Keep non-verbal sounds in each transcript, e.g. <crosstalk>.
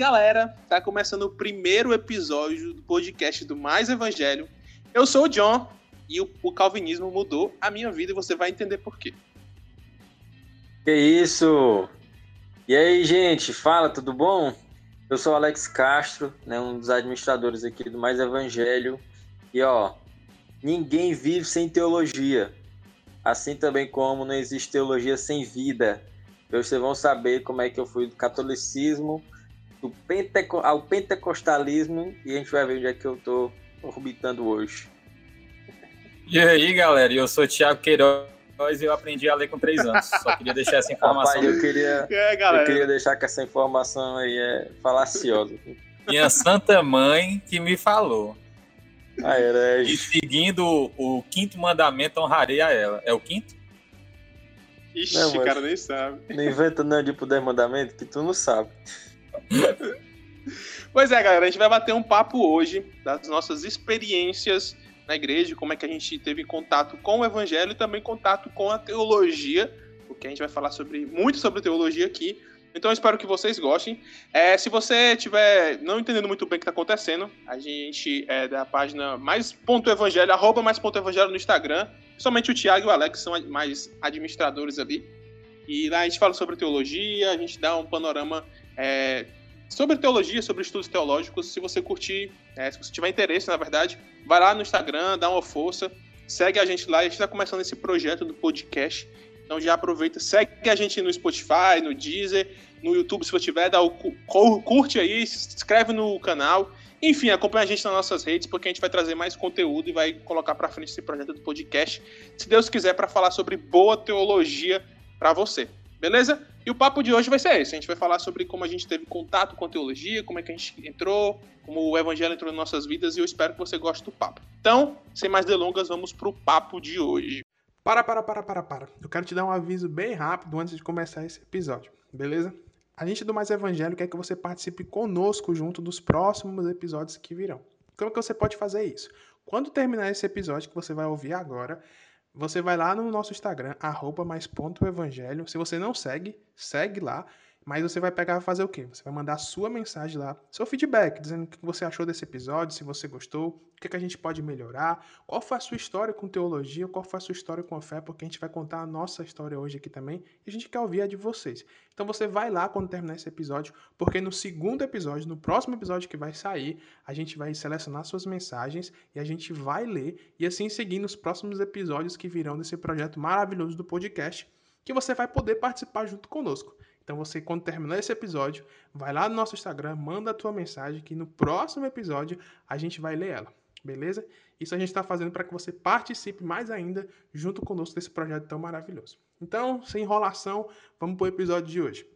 galera, tá começando o primeiro episódio do podcast do Mais Evangelho. Eu sou o John e o, o calvinismo mudou a minha vida e você vai entender por quê. Que isso? E aí, gente, fala, tudo bom? Eu sou o Alex Castro, né, um dos administradores aqui do Mais Evangelho. E ó, ninguém vive sem teologia. Assim também como não existe teologia sem vida. Vocês vão saber como é que eu fui do catolicismo do penteco ao pentecostalismo e a gente vai ver onde é que eu tô orbitando hoje. E aí, galera, eu sou o Thiago Queiroz e eu aprendi a ler com três anos. Só queria deixar essa informação. Rapaz, eu queria, <laughs> é, eu queria deixar que essa informação aí é falaciosa. Minha santa mãe que me falou. Ah, era... E seguindo o quinto mandamento, honrarei a ela. É o quinto? Ixi, o cara nem sabe. Não inventa não de poder mandamento que tu não sabe. Pois é, galera, a gente vai bater um papo hoje das nossas experiências na igreja, como é que a gente teve contato com o evangelho e também contato com a teologia, porque a gente vai falar sobre muito sobre teologia aqui. Então eu espero que vocês gostem. É, se você estiver não entendendo muito bem o que está acontecendo, a gente é da página mais ponto evangelho, arroba mais ponto evangelho no Instagram. Somente o Thiago e o Alex são mais administradores ali. E lá a gente fala sobre teologia, a gente dá um panorama é, sobre teologia, sobre estudos teológicos. Se você curtir, é, se você tiver interesse, na verdade, vai lá no Instagram, dá uma força, segue a gente lá. A gente está começando esse projeto do podcast. Então já aproveita, segue a gente no Spotify, no Deezer, no YouTube, se você tiver, dá o curte aí, se inscreve no canal. Enfim, acompanha a gente nas nossas redes, porque a gente vai trazer mais conteúdo e vai colocar para frente esse projeto do podcast, se Deus quiser, para falar sobre boa teologia para você. Beleza? E o papo de hoje vai ser esse. A gente vai falar sobre como a gente teve contato com a teologia, como é que a gente entrou, como o evangelho entrou em nossas vidas, e eu espero que você goste do papo. Então, sem mais delongas, vamos pro papo de hoje. Para, para, para, para, para. Eu quero te dar um aviso bem rápido antes de começar esse episódio, beleza? A gente do Mais Evangelho quer que você participe conosco junto dos próximos episódios que virão. Como que você pode fazer isso? Quando terminar esse episódio que você vai ouvir agora, você vai lá no nosso Instagram, arroba mais ponto evangelho. Se você não segue, segue lá. Mas você vai pegar e fazer o quê? Você vai mandar sua mensagem lá, seu feedback, dizendo o que você achou desse episódio, se você gostou, o que, que a gente pode melhorar, qual foi a sua história com teologia, qual foi a sua história com a fé, porque a gente vai contar a nossa história hoje aqui também e a gente quer ouvir a de vocês. Então você vai lá quando terminar esse episódio, porque no segundo episódio, no próximo episódio que vai sair, a gente vai selecionar suas mensagens e a gente vai ler e assim seguir nos próximos episódios que virão desse projeto maravilhoso do podcast, que você vai poder participar junto conosco. Então você, quando terminar esse episódio, vai lá no nosso Instagram, manda a tua mensagem que no próximo episódio a gente vai ler ela, beleza? Isso a gente está fazendo para que você participe mais ainda junto conosco desse projeto tão maravilhoso. Então, sem enrolação, vamos para o episódio de hoje.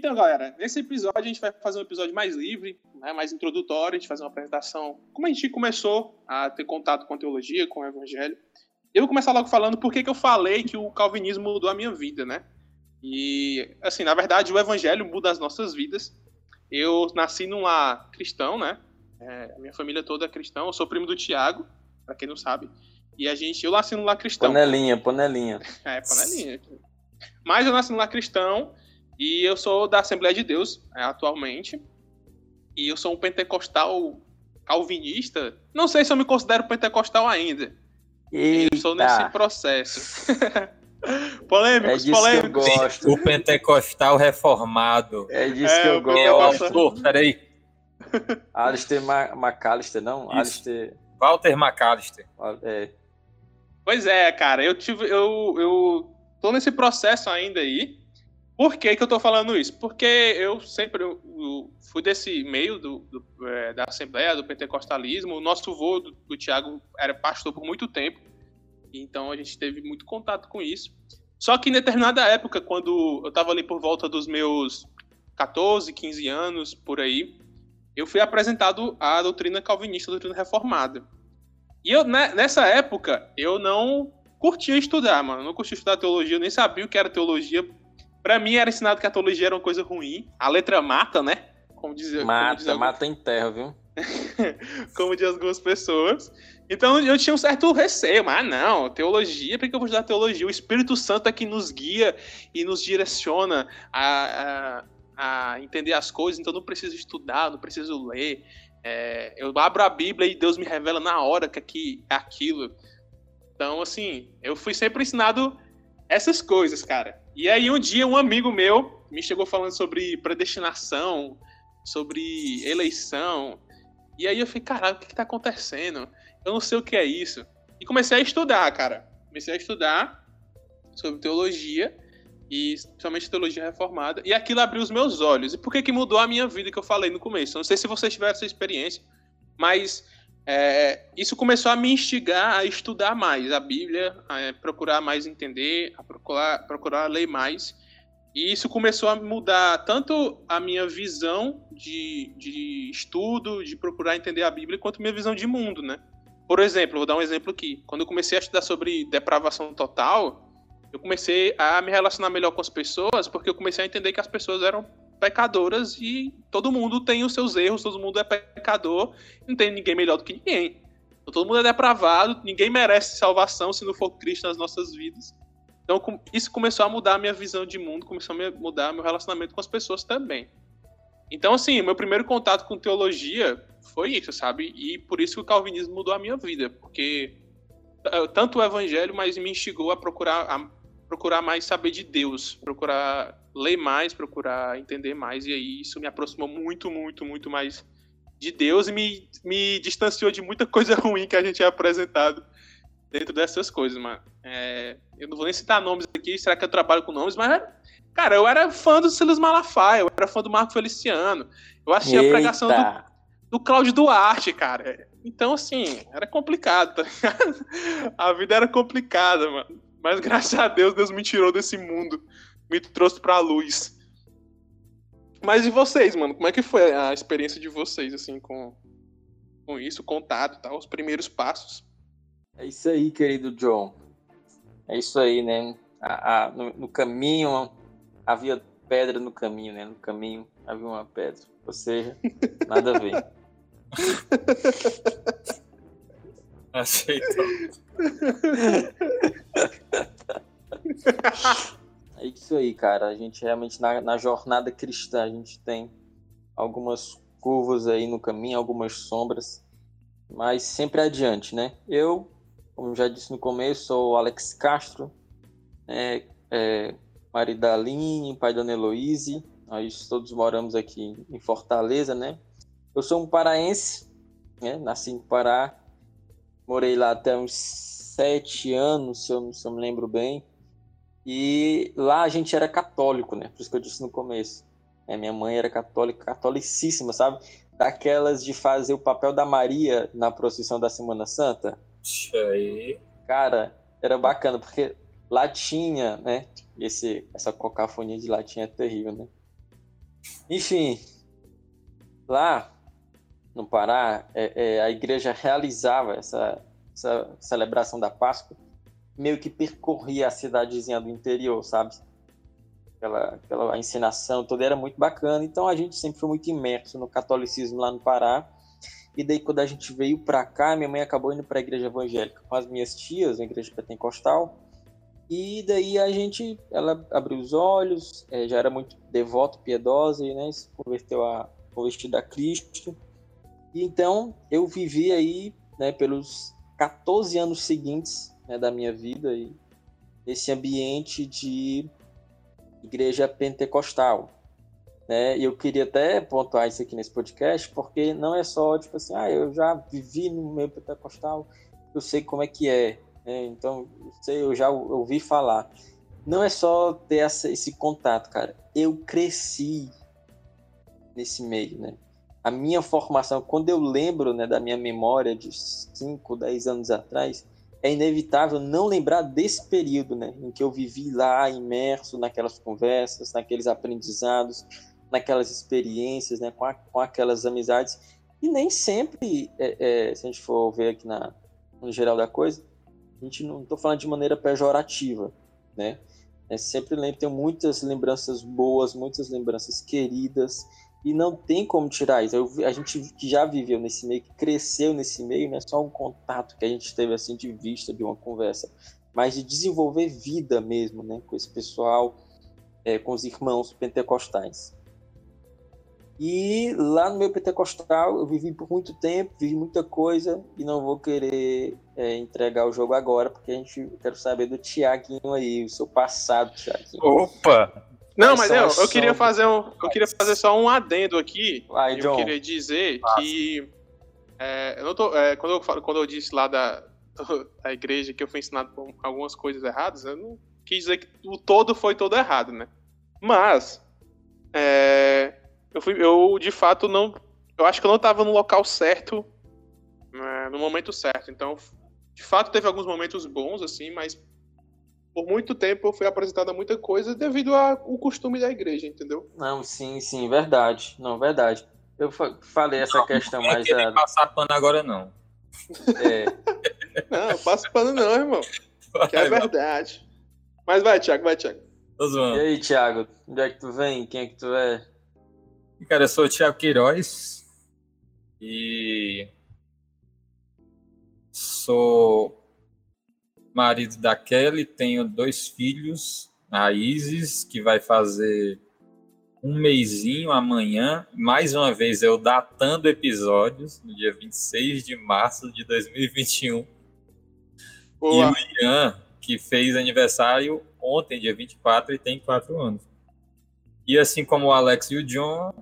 Então, galera, nesse episódio a gente vai fazer um episódio mais livre, né, mais introdutório, a gente fazer uma apresentação, como a gente começou a ter contato com a teologia, com o evangelho. Eu vou começar logo falando por que eu falei que o calvinismo mudou a minha vida, né? E, assim, na verdade, o evangelho muda as nossas vidas. Eu nasci num lar cristão, né? É, minha família toda é cristã. Eu sou primo do Tiago, para quem não sabe. E a gente, eu nasci num lar cristão. Panelinha, panelinha. É, panelinha. Mas eu nasci num lar cristão e eu sou da Assembleia de Deus, é, atualmente. E eu sou um pentecostal calvinista. Não sei se eu me considero pentecostal ainda. Eita. Eu estou nesse processo. <laughs> polêmicos, é polêmicos. Que eu gosto. O pentecostal reformado. É disso é, que eu gosto. É o autor, peraí. <laughs> Alistair McAllister, não? Isso. Alistair... Walter McAllister. É. Pois é, cara, eu tive. Eu, eu tô nesse processo ainda aí. Por que, que eu estou falando isso? Porque eu sempre eu, fui desse meio do, do é, da Assembleia, do pentecostalismo. O nosso vô do, do Tiago era pastor por muito tempo, então a gente teve muito contato com isso. Só que em determinada época, quando eu estava ali por volta dos meus 14, 15 anos, por aí, eu fui apresentado à doutrina calvinista, a doutrina reformada. E eu, né, nessa época, eu não curtia estudar, mano. Eu não curtia estudar teologia, eu nem sabia o que era teologia Pra mim era ensinado que a teologia era uma coisa ruim. A letra mata, né? Como dizia. Mata, como diz mata em terra, viu? <laughs> como diz algumas pessoas. Então eu tinha um certo receio, mas não, teologia, por que eu vou estudar teologia? O Espírito Santo é que nos guia e nos direciona a, a, a entender as coisas, então não preciso estudar, não preciso ler. É, eu abro a Bíblia e Deus me revela na hora que aqui é aquilo. Então, assim, eu fui sempre ensinado essas coisas, cara. E aí um dia um amigo meu me chegou falando sobre predestinação, sobre eleição. E aí eu falei, caralho, o que, que tá acontecendo? Eu não sei o que é isso. E comecei a estudar, cara. Comecei a estudar sobre teologia, e principalmente teologia reformada, e aquilo abriu os meus olhos. E por que que mudou a minha vida que eu falei no começo? não sei se vocês tiveram essa experiência, mas é, isso começou a me instigar a estudar mais a Bíblia, a procurar mais entender, a procurar, procurar ler mais. E isso começou a mudar tanto a minha visão de, de estudo, de procurar entender a Bíblia, quanto minha visão de mundo, né? Por exemplo, vou dar um exemplo aqui. Quando eu comecei a estudar sobre depravação total, eu comecei a me relacionar melhor com as pessoas, porque eu comecei a entender que as pessoas eram pecadoras e todo mundo tem os seus erros, todo mundo é pecador, não tem ninguém melhor do que ninguém. Então, todo mundo é depravado, ninguém merece salvação se não for Cristo nas nossas vidas. Então isso começou a mudar a minha visão de mundo, começou a mudar meu relacionamento com as pessoas também. Então, assim, meu primeiro contato com teologia foi isso, sabe? E por isso que o calvinismo mudou a minha vida, porque tanto o evangelho, mas me instigou a procurar, a procurar mais saber de Deus, procurar ler mais, procurar entender mais, e aí isso me aproximou muito, muito, muito mais de Deus e me, me distanciou de muita coisa <laughs> ruim que a gente é apresentado dentro dessas coisas, mano. É, eu não vou nem citar nomes aqui, será que eu trabalho com nomes, mas Cara, eu era fã do Silas Malafaia, eu era fã do Marco Feliciano. Eu assistia Eita. a pregação do, do Cláudio Duarte, cara. Então, assim, era complicado, tá ligado? <laughs> A vida era complicada, mano. Mas graças a Deus, Deus me tirou desse mundo. Me trouxe pra luz. Mas e vocês, mano? Como é que foi a experiência de vocês, assim, com, com isso, contato tal, os primeiros passos? É isso aí, querido John. É isso aí, né? A, a, no, no caminho havia pedra no caminho, né? No caminho havia uma pedra. Ou seja, nada a ver. <laughs> Aceitou. <laughs> É isso aí, cara. A gente realmente, na, na jornada cristã, a gente tem algumas curvas aí no caminho, algumas sombras, mas sempre adiante, né? Eu, como já disse no começo, sou o Alex Castro, é, é, marido da Aline, pai da Ana Heloise. Nós todos moramos aqui em Fortaleza, né? Eu sou um paraense, né? Nasci em Pará. Morei lá até uns sete anos, se eu, se eu me lembro bem. E lá a gente era católico, né? Por isso que eu disse no começo. É, minha mãe era católica, catolicíssima, sabe? Daquelas de fazer o papel da Maria na procissão da Semana Santa. Aí. Cara, era bacana, porque lá tinha, né? esse, essa cocafonia de latim é terrível, né? Enfim, lá no Pará, é, é, a igreja realizava essa, essa celebração da Páscoa, meio que percorria a cidadezinha do interior, sabe? Aquela, aquela ensinação toda era muito bacana, então a gente sempre foi muito imerso no catolicismo lá no Pará. E daí, quando a gente veio para cá, minha mãe acabou indo para a igreja evangélica com as minhas tias, na igreja pentecostal. E daí a gente, ela abriu os olhos, é, já era muito devoto, piedosa, e né, se converteu a convertida a Cristo. E então eu vivi aí, né, pelos 14 anos seguintes né, da minha vida, e esse ambiente de igreja pentecostal. Né? E eu queria até pontuar isso aqui nesse podcast, porque não é só tipo assim, ah, eu já vivi no meio pentecostal, eu sei como é que é. É, então, sei, eu já ouvi falar. Não é só ter essa, esse contato, cara. Eu cresci nesse meio, né? A minha formação, quando eu lembro né, da minha memória de 5, 10 anos atrás, é inevitável não lembrar desse período, né? Em que eu vivi lá, imerso naquelas conversas, naqueles aprendizados, naquelas experiências, né? Com, a, com aquelas amizades. E nem sempre, é, é, se a gente for ver aqui na, no geral da coisa, a gente não estou falando de maneira pejorativa, né? É, sempre lembro, tenho muitas lembranças boas, muitas lembranças queridas, E não tem como tirar isso. Eu, a gente que já viveu nesse meio, que cresceu nesse meio, não é só um contato que a gente teve assim de vista, de uma conversa, mas de desenvolver vida mesmo, né? Com esse pessoal, é, com os irmãos pentecostais. E lá no meu pentecostal eu vivi por muito tempo, vivi muita coisa e não vou querer é, entregar o jogo agora, porque a gente quero saber do Tiaguinho aí, o seu passado, Tiaguinho. Opa! Não, mas eu, eu queria fazer um, eu queria fazer só um adendo aqui. Vai, eu John. queria dizer que é, eu não tô, é, quando eu falo, quando eu disse lá da, <laughs> da igreja que eu fui ensinado por algumas coisas erradas, eu não quis dizer que o todo foi todo errado, né? Mas é, eu fui, eu de fato não, eu acho que eu não estava no local certo, né, no momento certo. Então, de fato teve alguns momentos bons assim, mas por muito tempo eu fui apresentado a muita coisa devido ao costume da igreja, entendeu? Não, sim, sim, verdade. Não, verdade. Eu fa- falei essa questão Não é mais da. passar pano agora, não. É, <laughs> Não, passa pano não, irmão. Que é verdade. Mas vai, Thiago, vai, Thiago. Tô E aí, Thiago, onde é que tu vem? Quem é que tu é? Cara, eu sou o Thiago Queiroz e sou marido da Kelly, tenho dois filhos, a Isis, que vai fazer um mêsinho amanhã, mais uma vez eu datando episódios, no dia 26 de março de 2021, e Boa. o Ian, que fez aniversário ontem, dia 24, e tem 4 anos. E assim como o Alex e o John,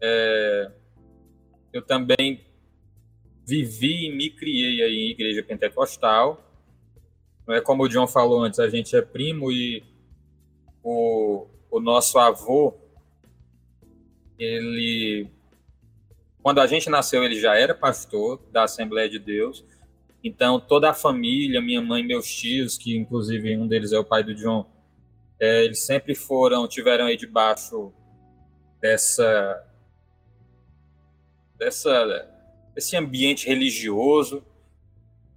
é, eu também vivi e me criei aí em igreja pentecostal. Não é como o John falou antes, a gente é primo e o, o nosso avô, ele, quando a gente nasceu, ele já era pastor da Assembleia de Deus. Então, toda a família, minha mãe, meus tios, que inclusive um deles é o pai do John, é, eles sempre foram, tiveram aí debaixo dessa, dessa, desse ambiente religioso,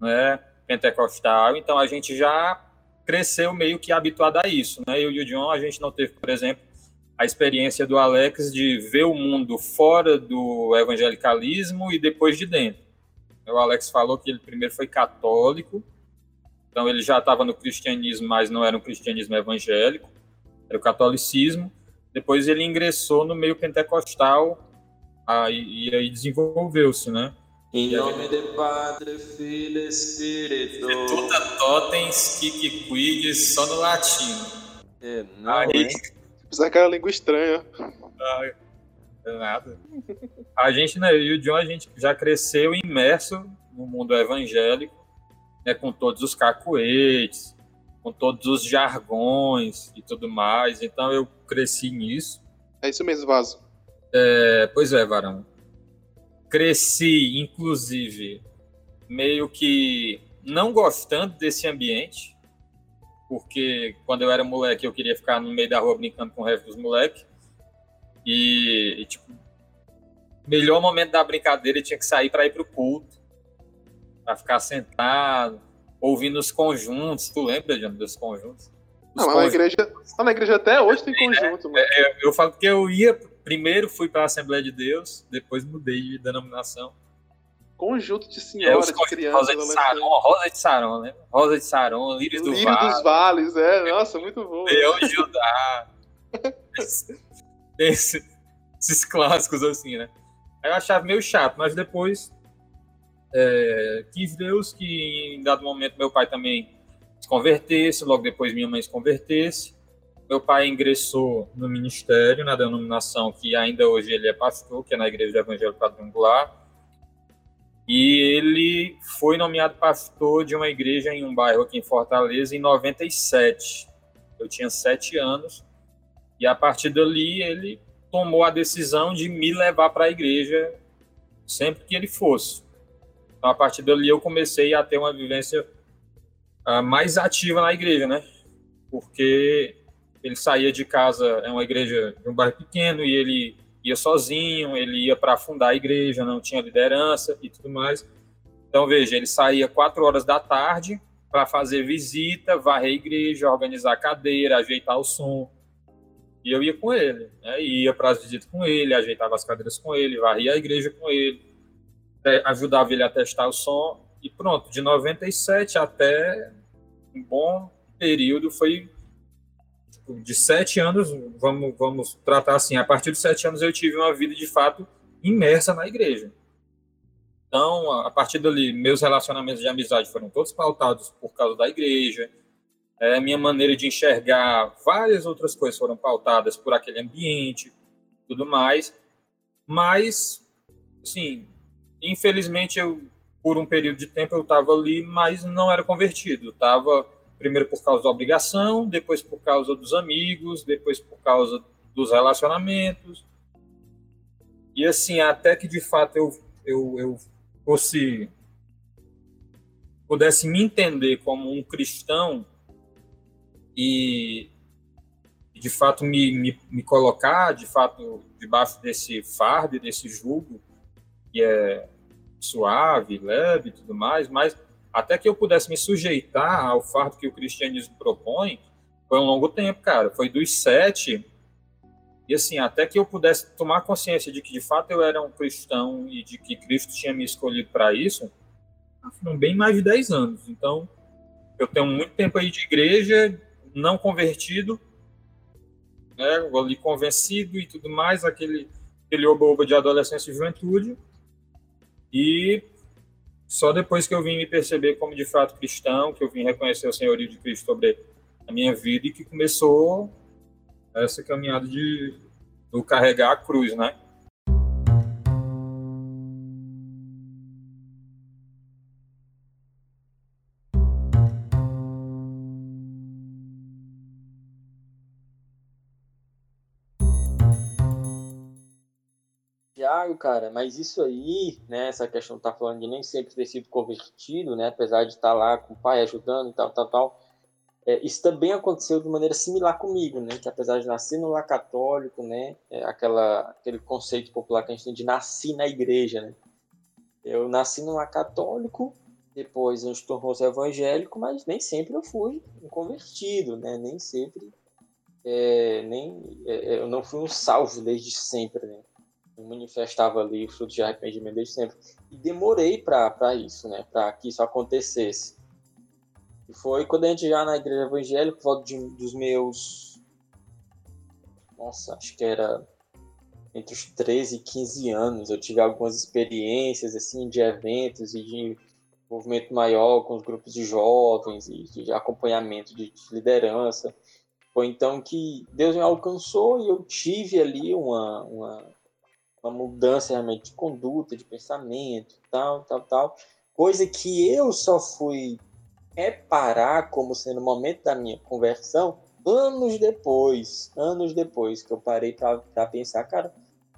né, pentecostal. Então, a gente já cresceu meio que habituado a isso, né? Eu e o John, a gente não teve, por exemplo, a experiência do Alex de ver o mundo fora do evangelicalismo e depois de dentro. O Alex falou que ele primeiro foi católico, então ele já estava no cristianismo, mas não era um cristianismo evangélico, era o catolicismo. Depois ele ingressou no meio pentecostal aí, e aí desenvolveu-se, né? Em nome do Padre, Filho e Espírito. Tuta totens, que quides, só no latino. É, não, Aí- hein? Apesar que é língua estranha. Ai, é nada. A gente, né, e o John, a gente já cresceu imerso no mundo evangélico, né, com todos os cacuetes, com todos os jargões e tudo mais. Então eu cresci nisso. É isso mesmo, Vaso. É, pois é, Varão. Cresci, inclusive, meio que não gostando desse ambiente, porque quando eu era moleque eu queria ficar no meio da rua brincando com o resto dos moleques. E, e, tipo, melhor momento da brincadeira tinha que sair para ir pro culto, para ficar sentado, ouvindo os conjuntos. Tu lembra, Jano, dos conjuntos? Os Não, mas na igreja, lá na igreja até hoje tem conjunto, mano. Eu falo que eu ia, primeiro fui para a Assembleia de Deus, depois mudei de denominação. Conjunto de É, senhoras, de crianças, Rosa de Saron, Rosa de Saron, né? Rosa de Saron, Lírios do Lírio Vale, dos Vales, é. Nossa, muito bom. Leão de Judá. <laughs> Esse- esses clássicos assim, né? Aí eu achava meio chato, mas depois é, quis Deus que em dado momento meu pai também se convertesse, logo depois minha mãe se convertesse. Meu pai ingressou no ministério, na denominação que ainda hoje ele é pastor, que é na Igreja Evangelho Quadrangular. E ele foi nomeado pastor de uma igreja em um bairro aqui em Fortaleza em 97. Eu tinha sete anos. E a partir dali ele tomou a decisão de me levar para a igreja sempre que ele fosse. Então, a partir dali eu comecei a ter uma vivência ah, mais ativa na igreja, né? Porque ele saía de casa, é uma igreja de um bairro pequeno, e ele ia sozinho, ele ia para fundar a igreja, não tinha liderança e tudo mais. Então, veja, ele saía quatro horas da tarde para fazer visita, varrer a igreja, organizar a cadeira, ajeitar o som. E eu ia com ele, né? ia para as visitas com ele, ajeitava as cadeiras com ele, varria a igreja com ele, ajudava ele a testar o som e pronto. De 97 até um bom período foi de sete anos, vamos, vamos tratar assim, a partir de sete anos eu tive uma vida de fato imersa na igreja. Então, a partir dali, meus relacionamentos de amizade foram todos pautados por causa da igreja, é, minha maneira de enxergar várias outras coisas foram pautadas por aquele ambiente, tudo mais. Mas, assim, infelizmente eu por um período de tempo eu estava ali, mas não era convertido. Estava primeiro por causa da obrigação, depois por causa dos amigos, depois por causa dos relacionamentos. E assim, até que de fato eu, eu, eu fosse pudesse me entender como um cristão e de fato me, me, me, colocar de fato debaixo desse fardo, desse jugo que é suave, leve e tudo mais, mas até que eu pudesse me sujeitar ao fardo que o cristianismo propõe, foi um longo tempo, cara. Foi dos sete e assim, até que eu pudesse tomar consciência de que de fato eu era um cristão e de que Cristo tinha me escolhido para isso, foram bem mais de dez anos. Então, eu tenho muito tempo aí de igreja, não convertido, né, ali convencido e tudo mais, aquele, aquele oba-oba de adolescência e juventude. E só depois que eu vim me perceber como de fato cristão, que eu vim reconhecer o senhorio de Cristo sobre a minha vida e que começou essa caminhada de do carregar a cruz, né? Cara, mas isso aí, né, essa questão que tá falando de nem sempre ter sido convertido, né, apesar de estar lá com o pai ajudando e tal, tal, tal, é, isso também aconteceu de maneira similar comigo, né, que apesar de nascer no lar católico, né, é aquela, aquele conceito popular que a gente tem de nascer na igreja, né, eu nasci no lar católico, depois a gente tornou-se evangélico, mas nem sempre eu fui um convertido, né, nem sempre, é, nem, é, eu não fui um salvo desde sempre, né, manifestava ali o fruto de arrependimento desde sempre. E demorei para isso, né? Para que isso acontecesse. E foi quando a gente já na igreja evangélica, por volta de, dos meus. Nossa, acho que era entre os 13 e 15 anos. Eu tive algumas experiências assim de eventos e de movimento maior com os grupos de jovens e de acompanhamento de liderança. Foi então que Deus me alcançou e eu tive ali uma, uma uma mudança realmente de conduta, de pensamento, tal, tal, tal. Coisa que eu só fui reparar como sendo o momento da minha conversão anos depois, anos depois que eu parei para pensar, cara,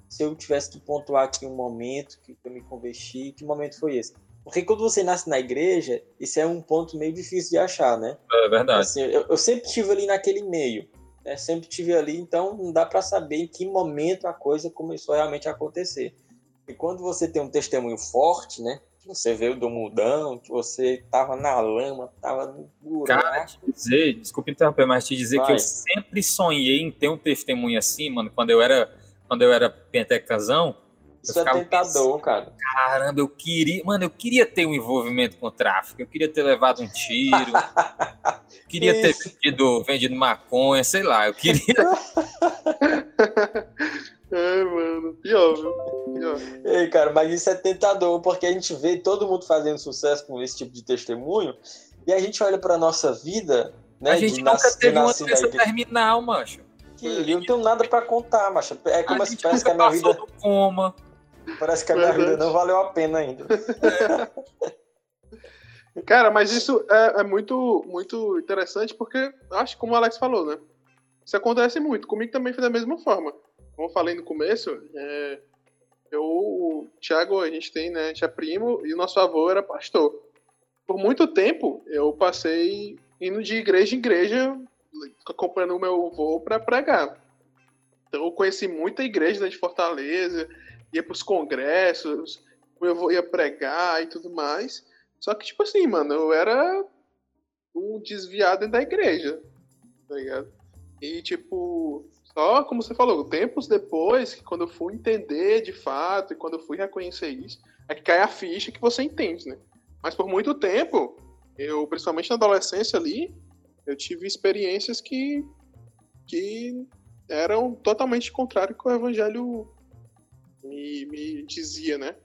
se eu tivesse que pontuar aqui um momento que eu me converti, que momento foi esse? Porque quando você nasce na igreja, isso é um ponto meio difícil de achar, né? É verdade. Assim, eu, eu sempre estive ali naquele meio né, sempre tive ali, então não dá para saber em que momento a coisa começou realmente a acontecer. E quando você tem um testemunho forte, né, que você veio do mudão, que você tava na lama, tava no buraco. Cara, te dizer, desculpa interromper, mas te dizer Vai. que eu sempre sonhei em ter um testemunho assim, mano, quando eu era, quando eu era pentecazão, isso é tentador, cara. Caramba, eu queria. Mano, eu queria ter um envolvimento com o tráfico. Eu queria ter levado um tiro. <laughs> queria ter vendido, vendido maconha, sei lá. Eu queria. <laughs> é, mano. Pior, viu? Pior. Ei, cara, mas isso é tentador, porque a gente vê todo mundo fazendo sucesso com esse tipo de testemunho. E a gente olha pra nossa vida, né? A gente nunca teve uma doença terminal, macho. Que eu não tenho nada pra contar, macho. É como a se parece que a minha vida. Coma. Parece que a minha vida não valeu a pena ainda. Cara, mas isso é, é, muito, muito interessante porque, acho como o Alex falou, né? Isso acontece muito. Comigo também foi da mesma forma. Como eu falei no começo, é, eu, o Thiago, a gente tem, né? A gente é primo e o nosso avô era pastor. Por muito tempo, eu passei indo de igreja em igreja, acompanhando o meu avô para pregar. Então, eu conheci muita igreja né, de Fortaleza, ia para os congressos, eu ia pregar e tudo mais. Só que, tipo assim, mano, eu era um desviado da igreja, tá ligado? E, tipo, Só, como você falou, tempos depois, que quando eu fui entender de fato e quando eu fui reconhecer isso, é que cai a ficha que você entende, né? Mas por muito tempo, eu, principalmente na adolescência ali, eu tive experiências que, que eram totalmente contrárias com o evangelho me, me dizia, né?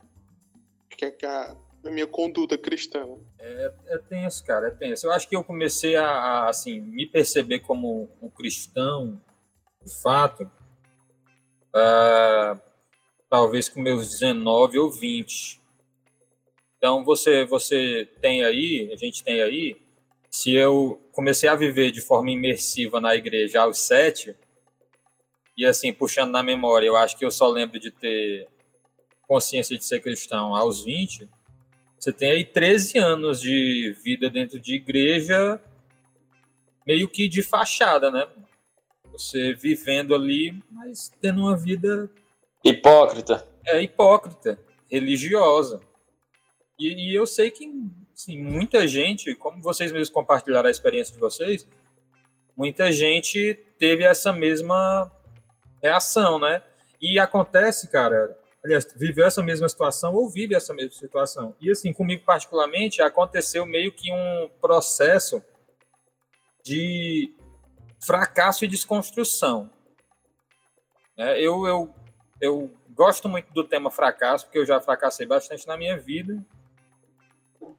Que é a, a minha conduta cristã. É, é tenso, cara, é tenso. Eu acho que eu comecei a, a assim, me perceber como um cristão de fato, uh, talvez com meus 19 ou 20. Então você você tem aí, a gente tem aí, se eu comecei a viver de forma imersiva na igreja aos 7, e assim, puxando na memória, eu acho que eu só lembro de ter consciência de ser cristão aos 20, você tem aí 13 anos de vida dentro de igreja, meio que de fachada, né? Você vivendo ali, mas tendo uma vida. Hipócrita. É, hipócrita, religiosa. E, e eu sei que assim, muita gente, como vocês mesmos compartilharam a experiência de vocês, muita gente teve essa mesma reação, né? E acontece, cara, aliás, viveu essa mesma situação ou vive essa mesma situação. E assim, comigo particularmente, aconteceu meio que um processo de fracasso e desconstrução. É, eu, eu, eu gosto muito do tema fracasso, porque eu já fracassei bastante na minha vida.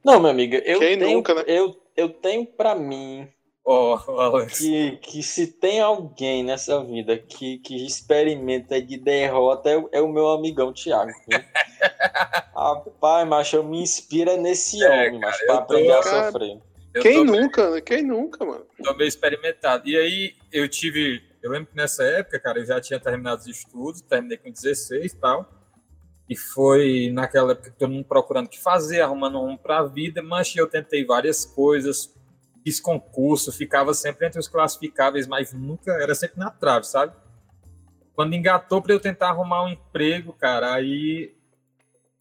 Não, minha amiga, eu Quem tenho, nunca, né? eu, eu tenho para mim oh, que, que se tem alguém nessa vida que, que experimenta de derrota é, é o meu amigão Thiago. <laughs> Rapaz, macho, eu me inspira nesse é, homem, cara, mas pra aprender tô... a sofrer. Eu Quem nunca, né? Quem nunca, mano? Tô meio experimentado. E aí eu tive. Eu lembro que nessa época, cara, eu já tinha terminado os estudos, terminei com 16 e tal. E foi naquela época que todo mundo procurando o que fazer, arrumando um para a vida, mas eu tentei várias coisas, fiz concurso, ficava sempre entre os classificáveis, mas nunca, era sempre na trave, sabe? Quando engatou para eu tentar arrumar um emprego, cara, aí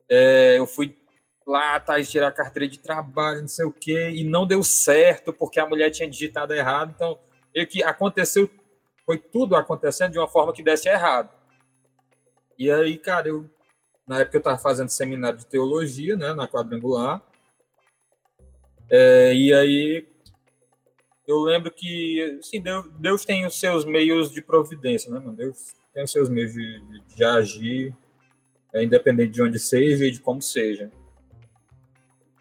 é, eu fui lá, tá, tirar carteira de trabalho, não sei o quê, e não deu certo porque a mulher tinha digitado errado. Então, o que aconteceu, foi tudo acontecendo de uma forma que desse errado. E aí, cara, eu, na época eu estava fazendo seminário de teologia, né, na quadrangular, é, e aí eu lembro que, assim, Deus, Deus, tem os seus meios de providência, né, mano? Deus tem os seus meios de, de, de agir, é, independente de onde seja e de como seja.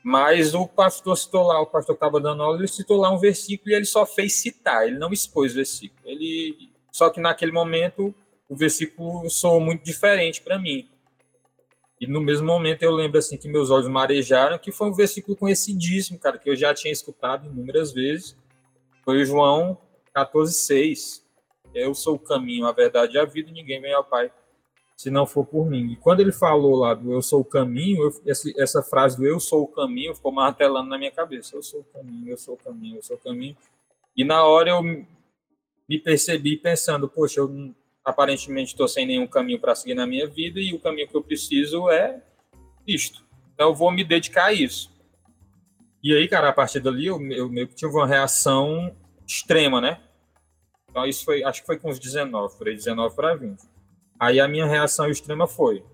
Mas o pastor citou lá, o pastor que estava dando aula, ele citou lá um versículo e ele só fez citar, ele não expôs o versículo. Ele, só que naquele momento o versículo soou muito diferente para mim. E no mesmo momento eu lembro assim que meus olhos marejaram, que foi um versículo conhecidíssimo, cara, que eu já tinha escutado inúmeras vezes. Foi o João 14:6. Eu sou o caminho, a verdade e a vida, ninguém vem ao Pai se não for por mim. E quando ele falou lá do eu sou o caminho, eu, essa, essa, frase do eu sou o caminho ficou martelando na minha cabeça. Eu sou o caminho, eu sou o caminho, eu sou o caminho. E na hora eu me percebi pensando, poxa, eu aparentemente estou sem nenhum caminho para seguir na minha vida e o caminho que eu preciso é isto. Então eu vou me dedicar a isso. E aí, cara, a partir dali eu, eu meio que tive uma reação extrema, né? Então isso foi, acho que foi com os 19, por aí 19 para 20 Aí a minha reação extrema foi,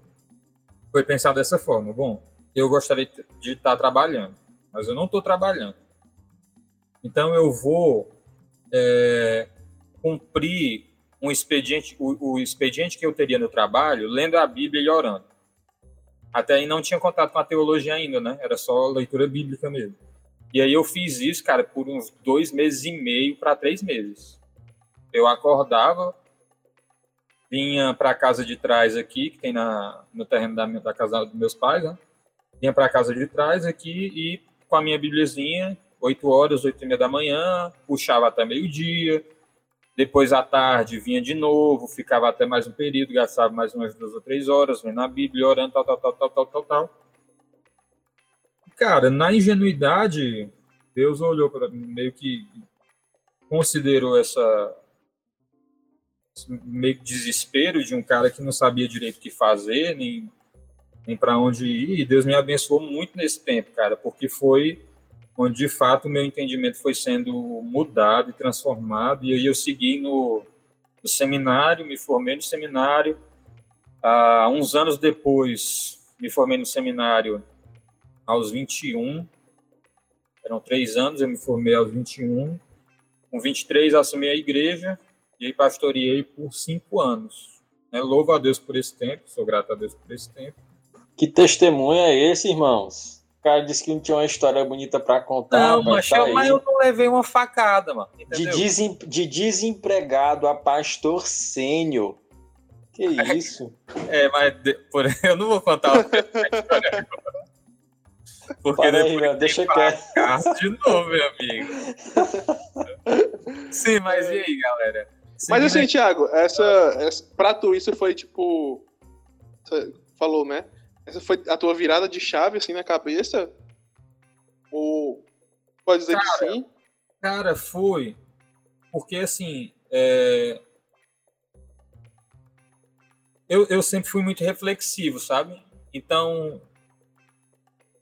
foi pensar dessa forma, bom, eu gostaria de estar trabalhando, mas eu não estou trabalhando. Então eu vou é, cumprir um expediente, o, o, expediente que eu teria no trabalho, lendo a Bíblia e orando. Até aí não tinha contato com a teologia ainda, né? Era só leitura bíblica mesmo. E aí eu fiz isso, cara, por uns dois meses e meio para três meses. Eu acordava, vinha para a casa de trás aqui, que tem na, no terreno da, da casa dos meus pais, né? Vinha para a casa de trás aqui e com a minha bibliazinha, 8 horas, 8 e meia da manhã, puxava até meio-dia, depois à tarde vinha de novo, ficava até mais um período, gastava mais umas duas ou três horas, vendo a Bíblia, orando, tal, tal, tal, tal, tal, tal, tal. Cara, na ingenuidade, Deus olhou para mim, meio que considerou essa, meio que desespero de um cara que não sabia direito o que fazer, nem, nem para onde ir. E Deus me abençoou muito nesse tempo, cara, porque foi onde de fato o meu entendimento foi sendo mudado e transformado. E aí eu segui no, no seminário, me formei no seminário. Há uns anos depois, me formei no seminário aos 21. Eram três anos, eu me formei aos 21. Com 23, assumi a igreja e aí pastoreei por cinco anos. Né? Louvo a Deus por esse tempo, sou grato a Deus por esse tempo. Que testemunho é esse, irmãos? O cara disse que não tinha uma história bonita para contar. Não, mas, tá mas eu não levei uma facada, mano. De, desem, de, desempregado a pastor sênior. Que <laughs> isso? É, mas de, por, <laughs> eu não vou contar <laughs> o Porque depois aí, deixa quieto. de novo, meu amigo. <laughs> Sim, mas e aí, galera? mas assim, Thiago, essa, essa, pra tu isso foi tipo. Você falou, né? Essa foi a tua virada de chave assim na cabeça? Ou pode dizer cara, que sim? Cara, foi. Porque assim. É... Eu, eu sempre fui muito reflexivo, sabe? Então,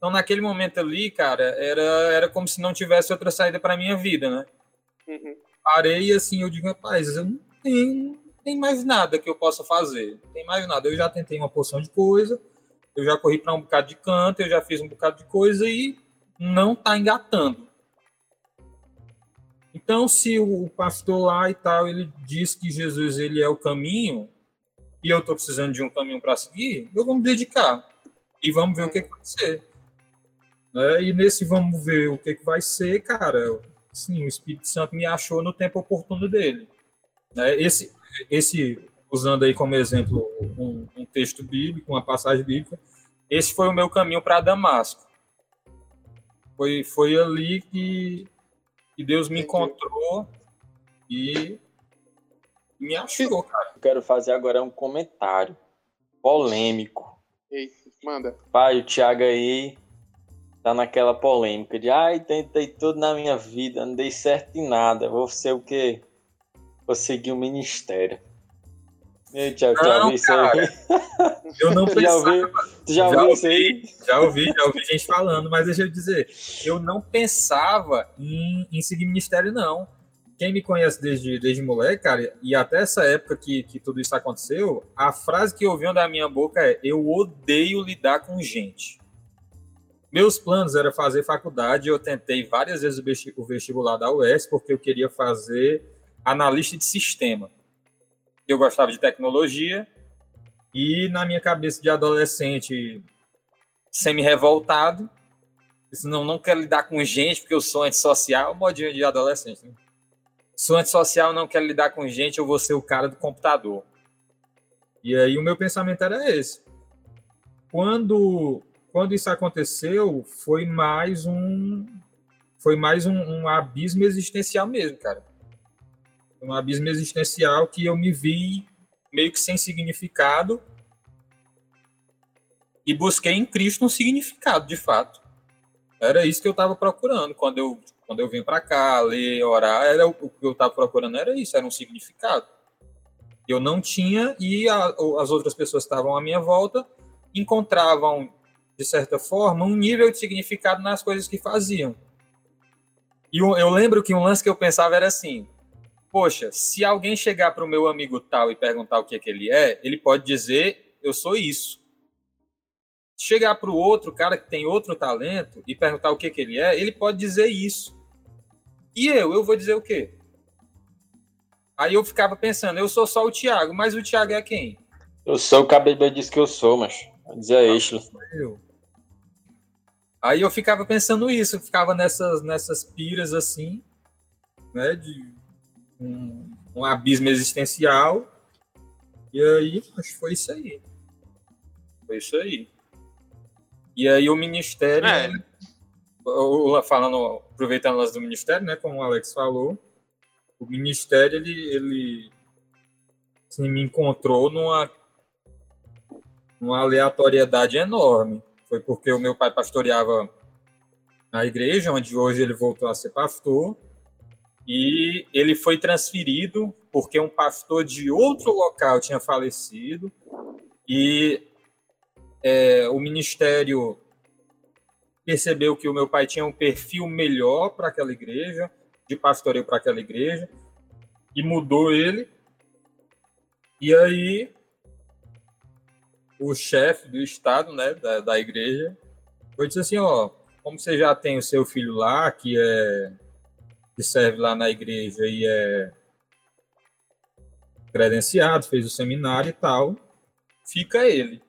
então, naquele momento ali, cara, era, era como se não tivesse outra saída para minha vida, né? Uhum. Parei e assim, eu digo, rapaz, eu não tenho, não tem mais nada que eu possa fazer. Não tem mais nada. Eu já tentei uma porção de coisa, eu já corri para um bocado de canto, eu já fiz um bocado de coisa e não tá engatando. Então, se o pastor lá e tal, ele diz que Jesus ele é o caminho, e eu estou precisando de um caminho para seguir, eu vou me dedicar. E vamos ver o que, vai ser. Né? E nesse vamos ver o que, que vai ser, cara. Sim, o Espírito Santo me achou no tempo oportuno dele. Né? Esse, esse, usando aí como exemplo um, um texto bíblico, uma passagem bíblica, esse foi o meu caminho para Damasco. Foi, foi ali que, que Deus me encontrou e me achou, cara. Eu quero fazer agora um comentário polêmico. Ei, manda. Pai, o Thiago aí tá naquela polêmica de ai, tentei tudo na minha vida, não dei certo em nada, vou ser o quê? Vou seguir o ministério. E Tiago, já ouviu isso aí? Eu não <laughs> pensava. Já ouviu, já, aí? Já ouvi, já ouvi gente falando, mas deixa eu dizer, eu não pensava em, em seguir ministério, não. Quem me conhece desde, desde moleque, cara, e até essa época que, que tudo isso aconteceu, a frase que ouviam da minha boca é: Eu odeio lidar com gente. Meus planos era fazer faculdade, eu tentei várias vezes o vestibular da UES, porque eu queria fazer analista de sistema. Eu gostava de tecnologia, e na minha cabeça de adolescente, semi-revoltado, não, não quero lidar com gente, porque eu sou antissocial, modinho de adolescente. Né? Sou antissocial, não quero lidar com gente, eu vou ser o cara do computador. E aí o meu pensamento era esse. Quando quando isso aconteceu, foi mais um foi mais um, um abismo existencial mesmo, cara. Um abismo existencial que eu me vi meio que sem significado e busquei em Cristo um significado, de fato. Era isso que eu estava procurando quando eu quando eu vim para cá, ler, orar, era o que eu estava procurando era isso, era um significado. Eu não tinha e a, as outras pessoas estavam à minha volta encontravam de certa forma, um nível de significado nas coisas que faziam. E eu lembro que um lance que eu pensava era assim: poxa, se alguém chegar para o meu amigo tal e perguntar o que, é que ele é, ele pode dizer, eu sou isso. Chegar para o outro cara que tem outro talento e perguntar o que, é que ele é, ele pode dizer isso. E eu, eu vou dizer o quê? Aí eu ficava pensando, eu sou só o Thiago, mas o Thiago é quem? Eu sou o cabelo disse que eu sou, mas dizer a Isla. Eu. Aí eu ficava pensando isso, eu ficava nessas, nessas piras assim, né, de um, um abismo existencial. E aí, acho que foi isso aí. Foi isso aí. E aí o ministério, é. né, falando, aproveitando as do ministério, né, como o Alex falou, o ministério ele, ele assim, me encontrou numa, numa aleatoriedade enorme foi porque o meu pai pastoreava na igreja, onde hoje ele voltou a ser pastor, e ele foi transferido porque um pastor de outro local tinha falecido, e é, o ministério percebeu que o meu pai tinha um perfil melhor para aquela igreja, de pastoreio para aquela igreja, e mudou ele. E aí, o chefe do estado, né, da, da igreja, foi disse assim, ó, como você já tem o seu filho lá, que é que serve lá na igreja e é credenciado, fez o seminário e tal, fica ele.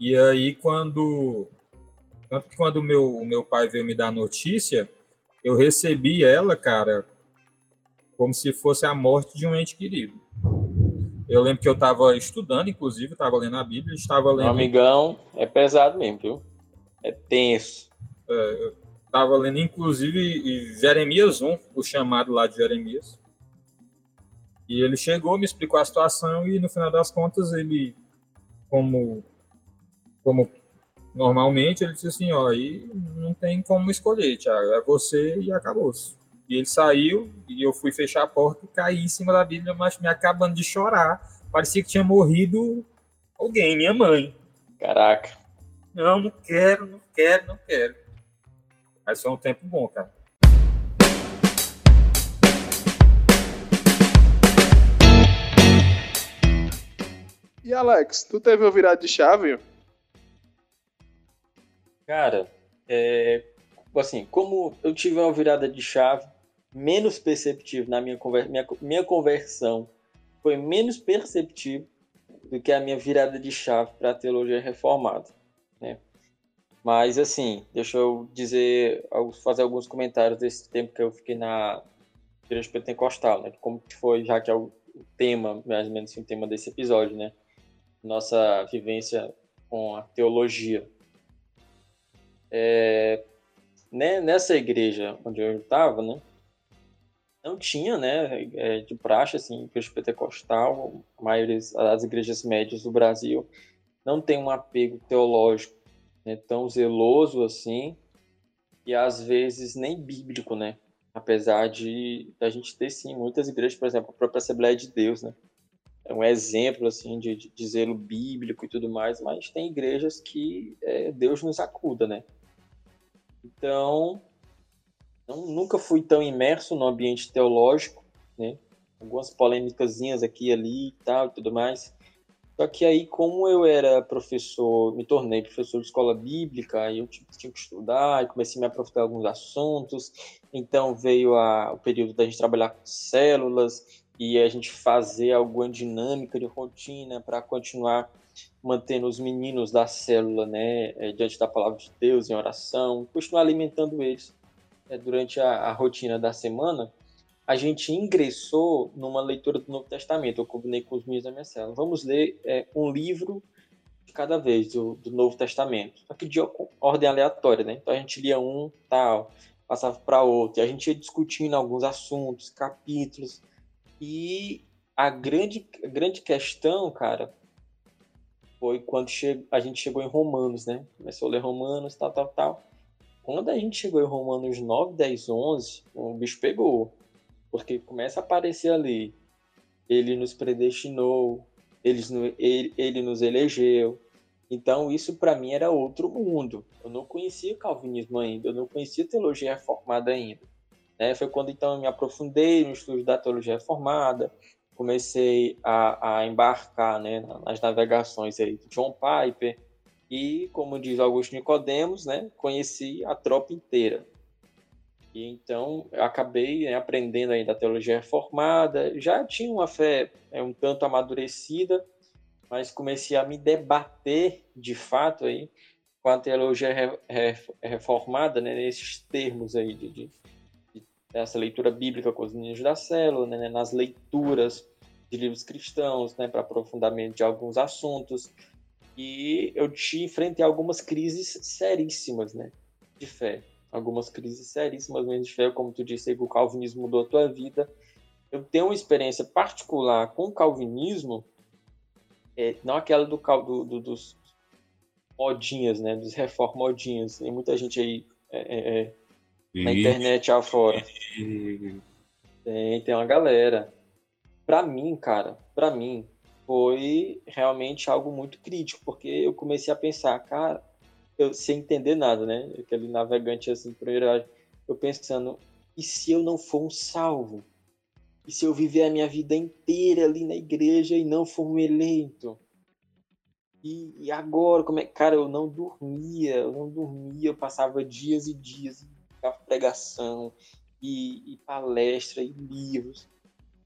E aí, quando tanto que quando meu, o meu pai veio me dar a notícia, eu recebi ela, cara, como se fosse a morte de um ente querido. Eu lembro que eu estava estudando, inclusive, estava lendo a Bíblia, estava lendo. Amigão, é pesado mesmo, viu? É tenso. É, eu estava lendo, inclusive, Jeremias 1, o chamado lá de Jeremias. E ele chegou, me explicou a situação e, no final das contas, ele, como, como Normalmente ele disse assim, ó, aí não tem como escolher, Thiago, é você e acabou-se. E ele saiu e eu fui fechar a porta e caí em cima da Bíblia, mas me acabando de chorar. Parecia que tinha morrido alguém, minha mãe. Caraca. Não, não quero, não quero, não quero. Mas foi um tempo bom, cara. E Alex, tu teve o virado de chave? Cara, é, assim, como eu tive uma virada de chave menos perceptível na minha, conver minha, minha conversão, foi menos perceptível do que a minha virada de chave para a teologia reformada, né? Mas assim, deixa eu dizer, fazer alguns comentários desse tempo que eu fiquei na igreja pentecostal, né? Como que foi, já que é o tema, mais ou menos assim, o tema desse episódio, né? Nossa vivência com a teologia. É, né, nessa igreja onde eu estava, né, não tinha, né, é, de praxe, assim, igreja pentecostal, a maioria das igrejas médias do Brasil não tem um apego teológico né, tão zeloso assim, e às vezes nem bíblico, né, apesar de a gente ter, sim, muitas igrejas, por exemplo, a própria Assembleia de Deus, né, é um exemplo, assim, de, de zelo bíblico e tudo mais, mas tem igrejas que é, Deus nos acuda, né, então, não, nunca fui tão imerso no ambiente teológico, né? Algumas polêmicas aqui e ali e tal e tudo mais. Só que aí, como eu era professor, me tornei professor de escola bíblica, aí eu tinha que estudar, comecei a me aprofundar em alguns assuntos. Então veio a, o período da gente trabalhar com células e a gente fazer alguma dinâmica de rotina para continuar mantendo os meninos da célula, né, é, diante da palavra de Deus, em oração, continuar alimentando eles é, durante a, a, rotina da semana, a gente ingressou numa leitura do Novo Testamento. Eu combinei com os meninos da minha célula. Vamos ler é, um livro de cada vez do, do, Novo Testamento, só que de ordem aleatória, né? Então a gente lia um, tal, passava para outro, e a gente ia discutindo alguns assuntos, capítulos, e a grande, a grande questão, cara, foi quando a gente chegou em Romanos, né? Começou a ler Romanos, tal, tal, tal. Quando a gente chegou em Romanos 9, 10, 11, o bicho pegou. Porque começa a aparecer ali. Ele nos predestinou, ele, ele, ele nos elegeu. Então, isso para mim era outro mundo. Eu não conhecia calvinismo ainda, eu não conhecia teologia reformada ainda. Né? Foi quando então eu me aprofundei no estudo da teologia reformada, comecei a, a embarcar né, nas navegações aí do John Piper e, como diz Augusto Nicodemos, né, conheci a tropa inteira. E então acabei né, aprendendo ainda a teologia reformada, já tinha uma fé é, um tanto amadurecida, mas comecei a me debater de fato aí com a teologia re, re, reformada, né, nesses termos aí de, de essa leitura bíblica com os meninos da célula, né, nas leituras de livros cristãos, né, para aprofundamento de alguns assuntos. E eu te enfrentei algumas crises seríssimas, né, de fé. Algumas crises seríssimas mesmo de fé, como tu disse aí, que o calvinismo mudou a tua vida. Eu tenho uma experiência particular com o calvinismo, é, não aquela do, do, do, dos modinhas, né, dos reformodinhas. Tem muita gente aí é, é, é na internet afora. Tem, tem uma galera. Pra mim, cara, pra mim, foi realmente algo muito crítico, porque eu comecei a pensar, cara, eu sem entender nada, né? Aquele navegante assim, primeiro, eu pensando, e se eu não for um salvo? E se eu viver a minha vida inteira ali na igreja e não for um eleito? E, e agora, como é Cara, eu não dormia, eu não dormia, eu passava dias e dias pregação e, e palestra e livros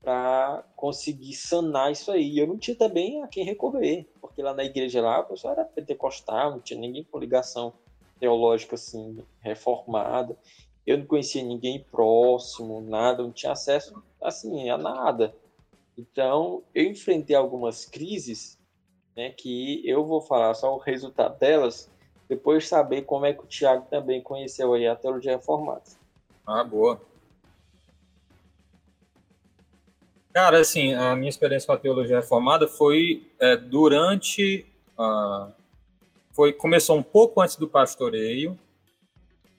para conseguir sanar isso aí. Eu não tinha também a quem recorrer, porque lá na igreja lá, o pessoal era pentecostal, não tinha ninguém com ligação teológica assim reformada. Eu não conhecia ninguém próximo, nada, não tinha acesso assim a nada. Então, eu enfrentei algumas crises, né, que eu vou falar só o resultado delas, depois de saber como é que o Tiago também conheceu aí a teologia reformada. Ah, boa. Cara, assim, a minha experiência com a teologia reformada foi é, durante. Foi, começou um pouco antes do pastoreio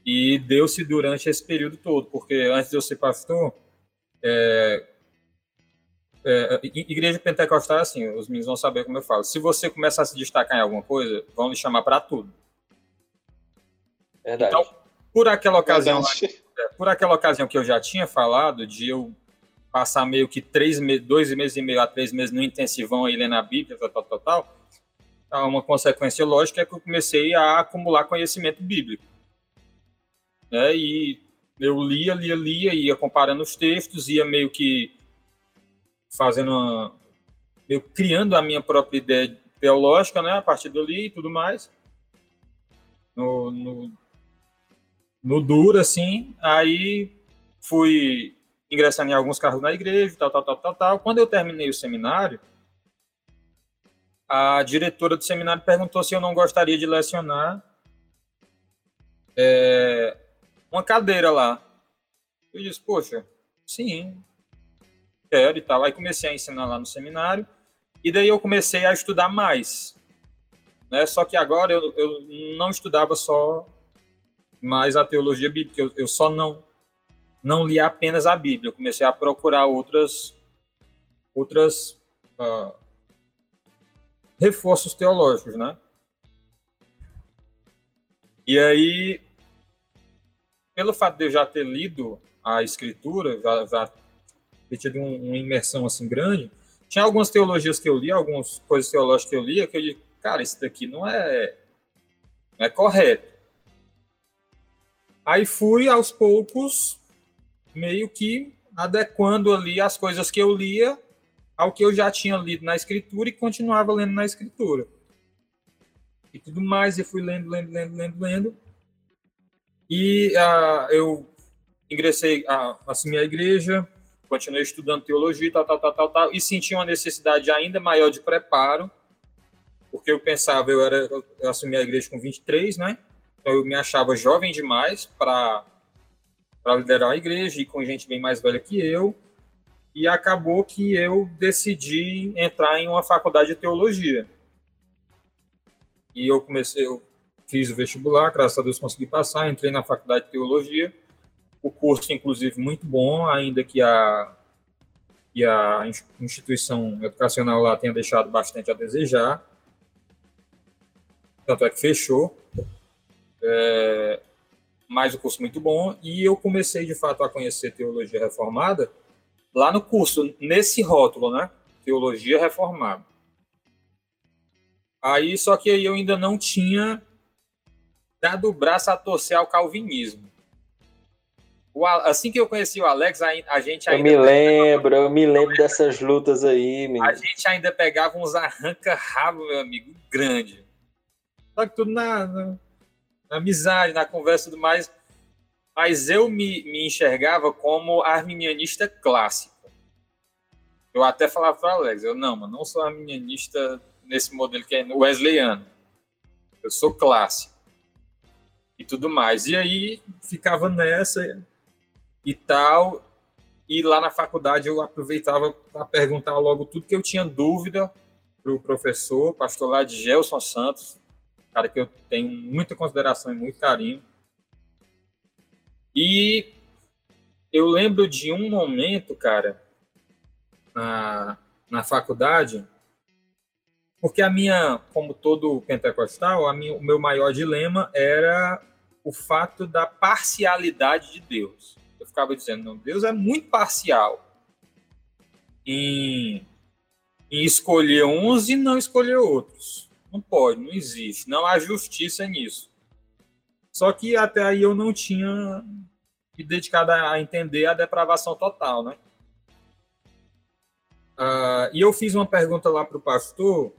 e deu-se durante esse período todo, porque antes de eu ser pastor, é, é, igreja pentecostal é assim, os meninos vão saber como eu falo. Se você começar a se destacar em alguma coisa, vão lhe chamar para tudo. Verdade. Então, por aquela ocasião, é, por aquela ocasião que eu já tinha falado de eu passar meio que três meses, dois meses e meio a três meses no intensivão aí lendo a Bíblia, tal, tal, tal, tal, uma consequência lógica é que eu comecei a acumular conhecimento bíblico. Né? E eu lia, lia, lia, ia comparando os textos, ia meio que fazendo uma, meio criando a minha própria ideia teológica, né, a partir dali e tudo mais. No, no, no duro, assim, aí fui ingressando em alguns carros na igreja, tal, tal, tal, tal, tal. Quando eu terminei o seminário, a diretora do seminário perguntou se eu não gostaria de lecionar é, uma cadeira lá. Eu disse, poxa, sim, quero e tal. Aí comecei a ensinar lá no seminário, e daí eu comecei a estudar mais. Né? Só que agora eu, eu não estudava só mais a teologia bíblica, eu, eu só não não li apenas a Bíblia, eu comecei a procurar outras outras uh, reforços teológicos, né? E aí, pelo fato de eu já ter lido a Escritura, já, já ter tido um, uma imersão assim grande, tinha algumas teologias que eu li, algumas coisas teológicas que eu lia, que eu disse, cara, isso daqui não é, não é correto. Aí fui aos poucos meio que adequando ali as coisas que eu lia ao que eu já tinha lido na escritura e continuava lendo na escritura. E tudo mais, e fui lendo, lendo, lendo, lendo, lendo. E uh, eu ingressei, uh, assumi a igreja, continuei estudando teologia, tal, tal, tal, tal, tal, e senti uma necessidade ainda maior de preparo, porque eu pensava, eu era, eu assumi a igreja com 23, né? Então eu me achava jovem demais para para liderar a igreja e com gente bem mais velha que eu. E acabou que eu decidi entrar em uma faculdade de teologia. E eu comecei, eu fiz o vestibular, graças a Deus consegui passar, entrei na faculdade de teologia. O curso, inclusive, muito bom, ainda que a, que a instituição educacional lá tenha deixado bastante a desejar. Tanto é que fechou. É, mas o curso muito bom, e eu comecei de fato a conhecer teologia reformada lá no curso, nesse rótulo, né? Teologia reformada. Aí, só que aí eu ainda não tinha dado o braço a torcer ao calvinismo. O, assim que eu conheci o Alex, a, a gente ainda. Eu me lembro, eu me lembro dessas lutas aí, menino. A gente ainda pegava uns arranca-rabo, meu amigo, grande. Só que tudo na, na na amizade, na conversa e tudo mais. Mas eu me, me enxergava como arminianista clássico. Eu até falava para Alex, eu não, mas não sou arminianista nesse modelo que é wesleyano. Eu sou clássico. E tudo mais. E aí ficava nessa e tal. E lá na faculdade eu aproveitava para perguntar logo tudo que eu tinha dúvida para o professor, pastor lá de Gelson Santos, cara que eu tenho muita consideração e muito carinho. E eu lembro de um momento, cara, na, na faculdade, porque a minha, como todo pentecostal, a minha, o meu maior dilema era o fato da parcialidade de Deus. Eu ficava dizendo, não, Deus é muito parcial. em, em escolher uns e não escolher outros. Não pode, não existe. Não há justiça nisso. Só que até aí eu não tinha me dedicado a entender a depravação total, né? Uh, e eu fiz uma pergunta lá para o pastor.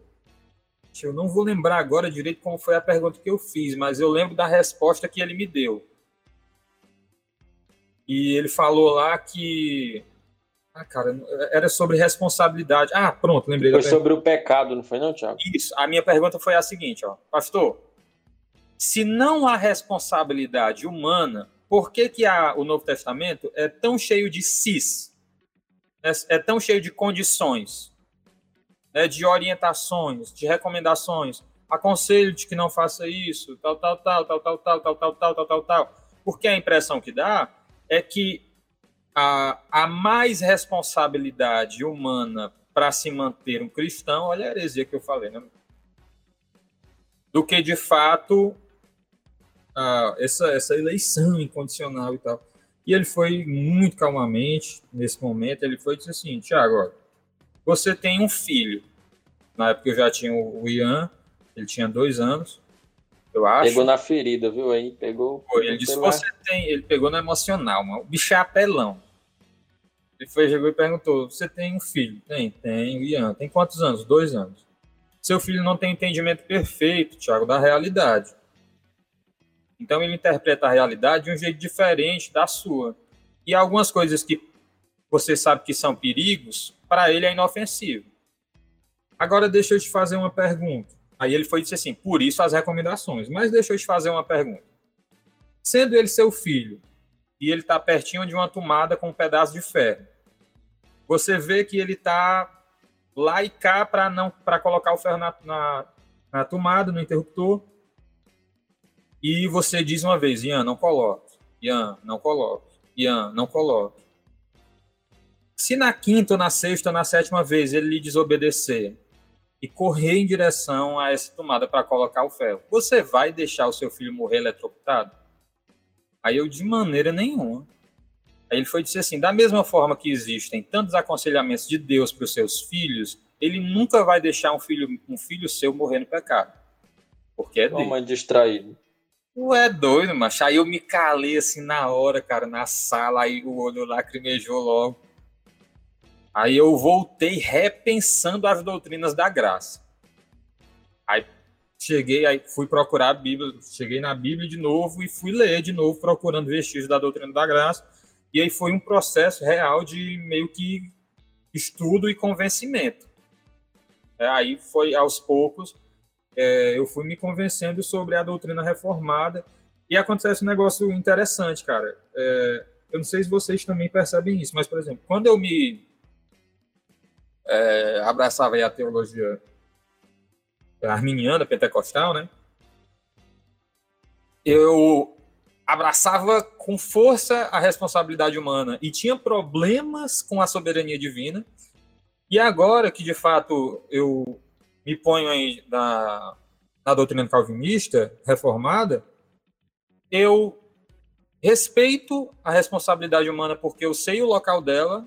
Eu não vou lembrar agora direito como foi a pergunta que eu fiz, mas eu lembro da resposta que ele me deu. E ele falou lá que. Ah, cara, era sobre responsabilidade. Ah, pronto, lembrei. Foi sobre o pecado, não foi, não, Tiago? Isso. A minha pergunta foi a seguinte, ó. Pastor, se não há responsabilidade humana, por que, que a, o Novo Testamento é tão cheio de cis? é, é tão cheio de condições, né, de orientações, de recomendações. Aconselho-te que não faça isso, tal, tal, tal, tal, tal, tal, tal, tal, tal, tal, tal, tal. Porque a impressão que dá é que a, a mais responsabilidade humana para se manter um cristão, olha a heresia que eu falei, né? Do que de fato essa, essa eleição incondicional e tal. E ele foi muito calmamente, nesse momento, ele foi e disse assim, Tiago, você tem um filho. Na época eu já tinha o Ian, ele tinha dois anos, eu acho. Pegou na ferida, viu aí? Pegou. Foi, ele disse, você tem. Ele pegou no emocional, mano. O bicho é apelão. Ele foi, chegou e perguntou: Você tem um filho? Tem, tem, Ian. Tem quantos anos? Dois anos. Seu filho não tem entendimento perfeito, Tiago, da realidade. Então ele interpreta a realidade de um jeito diferente da sua. E algumas coisas que você sabe que são perigos, para ele é inofensivo. Agora deixa eu te fazer uma pergunta. Aí ele foi disse assim: por isso as recomendações. Mas deixa eu te fazer uma pergunta. Sendo ele seu filho e ele está pertinho de uma tomada com um pedaço de ferro, você vê que ele está lá e cá para não para colocar o ferro na, na, na tomada, no interruptor, e você diz uma vez, Ian, não coloque. Ian, não coloque. Ian, não coloque. Se na quinta, na sexta, na sétima vez ele lhe desobedecer e correr em direção a essa tomada para colocar o ferro, você vai deixar o seu filho morrer eletrocutado? Aí eu, de maneira nenhuma. Aí ele foi dizer assim: da mesma forma que existem tantos aconselhamentos de Deus para os seus filhos, ele nunca vai deixar um filho, um filho seu morrer no pecado. Porque é Como é distraído. Tu é doido, macho. Aí eu me calei assim na hora, cara, na sala, aí o olho lacrimejou logo. Aí eu voltei repensando as doutrinas da graça. Aí cheguei, aí fui procurar a Bíblia, cheguei na Bíblia de novo e fui ler de novo, procurando vestígios da doutrina da graça. E aí foi um processo real de meio que estudo e convencimento. É, aí foi aos poucos é, eu fui me convencendo sobre a doutrina reformada e acontece um negócio interessante, cara. É, eu não sei se vocês também percebem isso, mas, por exemplo, quando eu me é, abraçava a teologia arminiana, pentecostal, né? Eu abraçava com força a responsabilidade humana e tinha problemas com a soberania divina. E agora que de fato eu me ponho aí na, na doutrina calvinista reformada, eu respeito a responsabilidade humana porque eu sei o local dela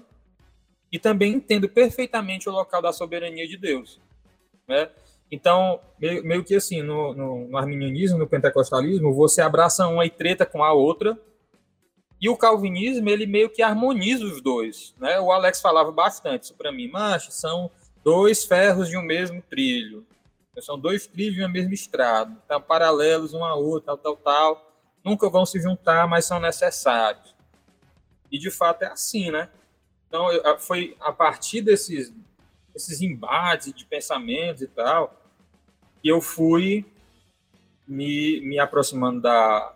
e também entendo perfeitamente o local da soberania de Deus. Né? Então, meio, meio que assim, no, no, no, arminianismo, no pentecostalismo, você abraça uma e treta com a outra, e o calvinismo, ele meio que harmoniza os dois. Né? O Alex falava bastante isso para mim, mas são dois ferros de um mesmo trilho. São dois trilhos de uma mesma estrada, tá paralelos um ao outro, tal, tal, tal. Nunca vão se juntar, mas são necessários. E de fato é assim, né? Então foi a partir desses, desses embates de pensamentos e tal que eu fui me, me aproximando da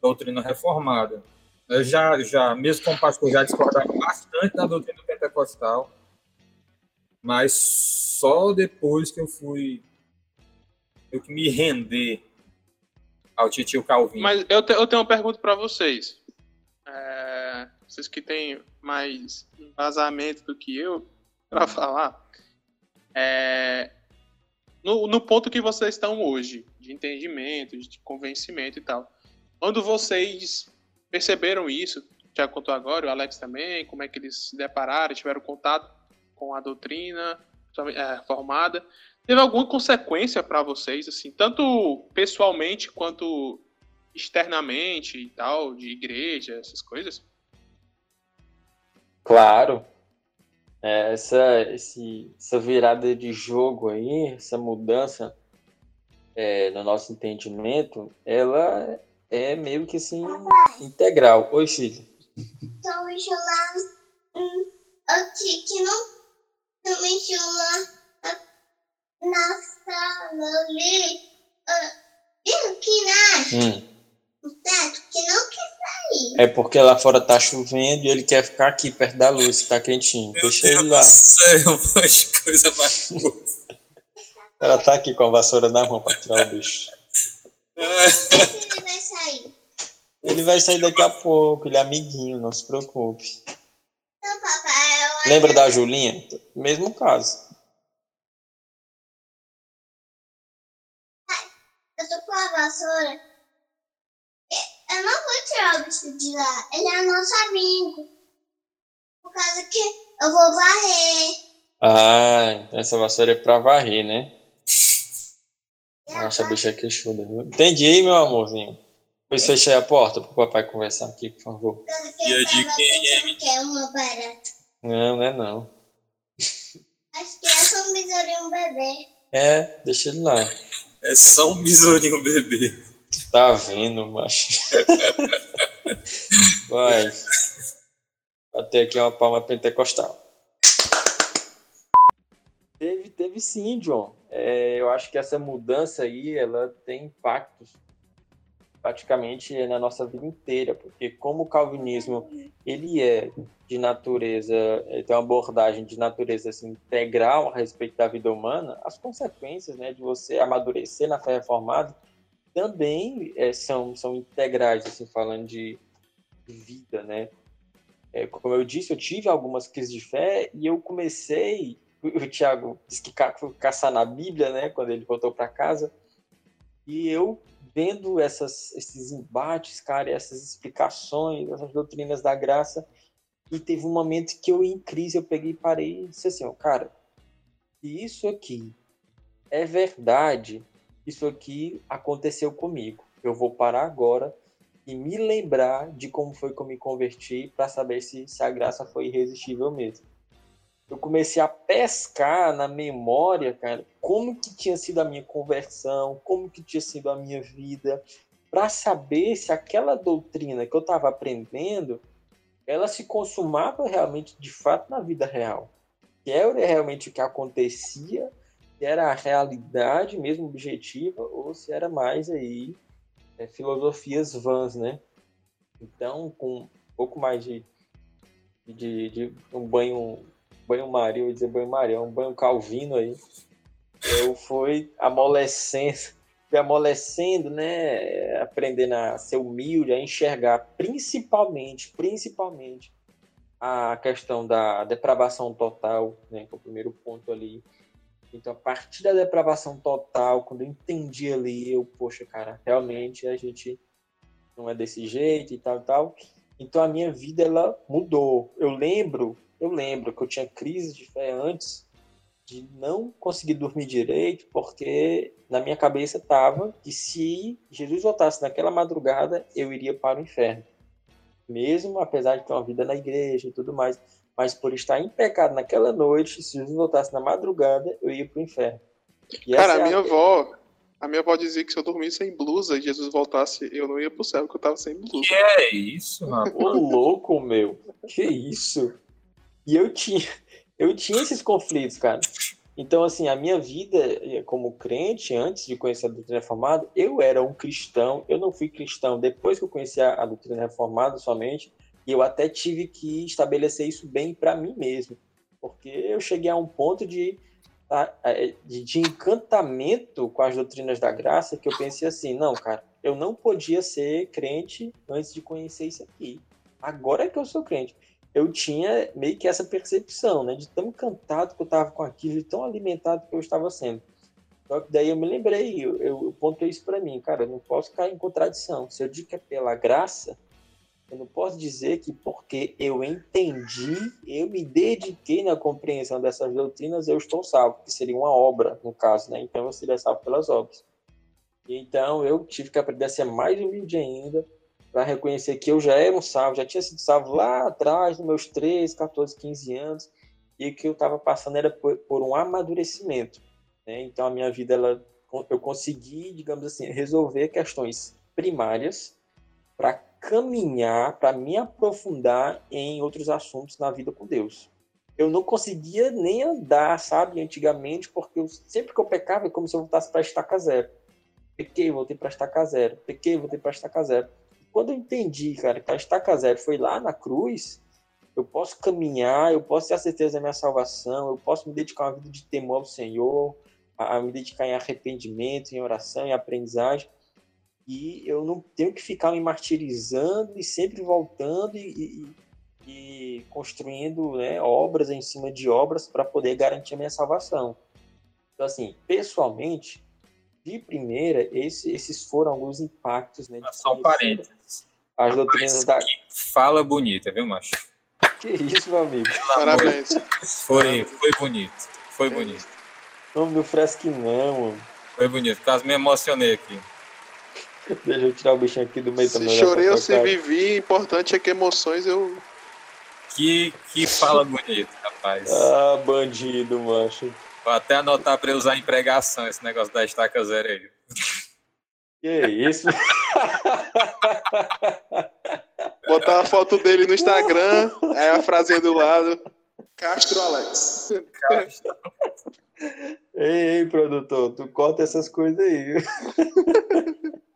doutrina reformada. Eu já, já, mesmo como pastor, já discordava bastante da doutrina pentecostal mas só depois que eu fui eu que me render ao tio Calvin. Mas eu, te, eu tenho uma pergunta para vocês. É, vocês que têm mais embasamento do que eu para falar. É, no, no ponto que vocês estão hoje, de entendimento, de convencimento e tal. Quando vocês perceberam isso, já contou agora, o Alex também, como é que eles se depararam, tiveram contato com a doutrina é, formada. Teve alguma consequência para vocês, assim, tanto pessoalmente quanto externamente e tal, de igreja, essas coisas? Claro. É, essa, esse, essa virada de jogo aí, essa mudança é, no nosso entendimento, ela é meio que assim, integral. Oi, filho. Então, lá, hum, aqui que não também lá na sala ali, que nasce, Hum. O teto que não quer sair. É porque lá fora tá chovendo e ele quer ficar aqui perto da luz, que tá quentinho. Meu Deixa Deus ele do lá. céu, <laughs> mas coisa mais. Ela tá aqui com a vassoura na mão pra tirar o bicho. Ele vai sair. Ele vai sair daqui a pouco, ele é amiguinho, não se preocupe. Então, papai, eu Lembra da Julinha? Mesmo caso. Eu tô com a vassoura. Eu não vou tirar o bicho de lá. Ele é nosso amigo. Por causa que eu vou varrer. Ah, então essa vassoura é pra varrer, né? Nossa, a bicha é queixuda, viu? Entendi, meu amorzinho. Pois fecha aí a porta pro papai conversar aqui, por favor. Por causa que E a eu de quem, pensando que é uma barata. Não, não é não. Acho que é só um besourinho bebê. É, deixa ele lá. É só um besourinho bebê. Tá vendo, macho? <laughs> Vai. Bater aqui uma palma pentecostal. Teve, teve sim, John. É, eu acho que essa mudança aí, ela tem impactos praticamente na nossa vida inteira, porque como o calvinismo, ele é de natureza, ele tem uma abordagem de natureza assim, integral a respeito da vida humana, as consequências né, de você amadurecer na fé reformada também é, são, são integrais, assim, falando de vida, né? É, como eu disse, eu tive algumas crises de fé e eu comecei, <laughs> o Tiago disse que foi caçar na Bíblia, né, quando ele voltou para casa, e eu vendo essas, esses embates, cara, essas explicações, essas doutrinas da graça, e teve um momento que eu, em crise, eu peguei e parei e disse assim, ó, cara, se isso aqui é verdade, isso aqui aconteceu comigo. Eu vou parar agora e me lembrar de como foi que eu me converti para saber se, se a graça foi irresistível mesmo. Eu comecei a pescar na memória, cara, como que tinha sido a minha conversão, como que tinha sido a minha vida, para saber se aquela doutrina que eu estava aprendendo, ela se consumava realmente, de fato, na vida real. Que era realmente o que acontecia era a realidade mesmo objetiva ou se era mais aí é, filosofias vãs, né? Então, com um pouco mais de, de, de um banho banho Maria, eu ia dizer banho Maria, um banho Calvino aí, eu fui amolecendo, fui amolecendo, né? Aprendendo a ser humilde, a enxergar principalmente, principalmente a questão da depravação total, né? Que é o primeiro ponto ali então, a partir da depravação total, quando eu entendi ali, eu, poxa, cara, realmente a gente não é desse jeito e tal e tal. Então, a minha vida, ela mudou. Eu lembro, eu lembro que eu tinha crise de fé antes de não conseguir dormir direito, porque na minha cabeça estava que se Jesus voltasse naquela madrugada, eu iria para o inferno. Mesmo apesar de ter uma vida na igreja e tudo mais mas por estar em pecado naquela noite, se Jesus voltasse na madrugada, eu ia para o inferno. E Cara, a é minha avó, a minha avó dizia que se eu dormisse sem blusa e Jesus voltasse, eu não ia pro céu, porque eu tava sem blusa. Que é isso, rapaz? Ô louco, meu. Que isso? E eu tinha, eu tinha esses conflitos, cara. Então, assim, a minha vida como crente, antes de conhecer a doutrina reformada, eu era um cristão. Eu não fui cristão depois que eu conheci a, a doutrina reformada somente. E eu até tive que estabelecer isso bem para mim mesmo. Porque eu cheguei a um ponto de, de, encantamento com as doutrinas da graça que eu pensei assim: não, cara, eu não podia ser crente antes de conhecer isso aqui. Agora é que eu sou crente. Eu tinha meio que essa percepção, né? De tão encantado que eu estava com aquilo, de tão alimentado que eu estava sendo. Só que daí eu me lembrei, eu, eu pontuei isso para mim, cara, eu não posso cair em contradição. Se eu digo que é pela graça, eu não posso dizer que porque eu entendi, eu me dediquei na compreensão dessas doutrinas, eu estou salvo, que seria uma obra, no caso, né? Então eu seria salvo pelas obras. Então eu tive que aprender a ser mais humilde ainda, para reconhecer que eu já era um salvo, já tinha sido salvo lá atrás, nos meus 13, 14, 15 anos, e que eu estava passando era por, por um amadurecimento. Né? Então a minha vida, ela, eu consegui, digamos assim, resolver questões primárias para caminhar, para me aprofundar em outros assuntos na vida com Deus. Eu não conseguia nem andar, sabe, antigamente, porque eu, sempre que eu pecava é como se eu voltasse para estaca zero. Pequei, voltei para estaca zero. Pequei, voltei para estaca zero quando eu entendi, cara, que a estaca zero foi lá na cruz, eu posso caminhar, eu posso ter a certeza da minha salvação, eu posso me dedicar a uma vida de temor ao Senhor, a, a me dedicar em arrependimento, em oração, em aprendizagem, e eu não tenho que ficar me martirizando e sempre voltando e, e, e construindo né, obras em cima de obras para poder garantir a minha salvação. Então, assim, pessoalmente, de primeira, esse, esses foram alguns impactos. Né, Só um parênteses. As doutrinas da. Fala bonita, viu, macho? Que isso, meu amigo. Parabéns. Foi, foi bonito. Foi bonito. Não me fresque não, mano. Foi bonito. Quase me emocionei aqui. <laughs> Deixa eu tirar o bichinho aqui do meio Se também. chorei ou se vivi, importante é que emoções eu. Que, que fala bonito, rapaz. Ah, bandido, macho. Vou até anotar para usar em pregação esse negócio da estaca zero aí. Que isso? <laughs> Botar a foto dele no Instagram, aí a frasinha do lado. Castro Alex. ei, ei, produtor, tu corta essas coisas aí. <laughs>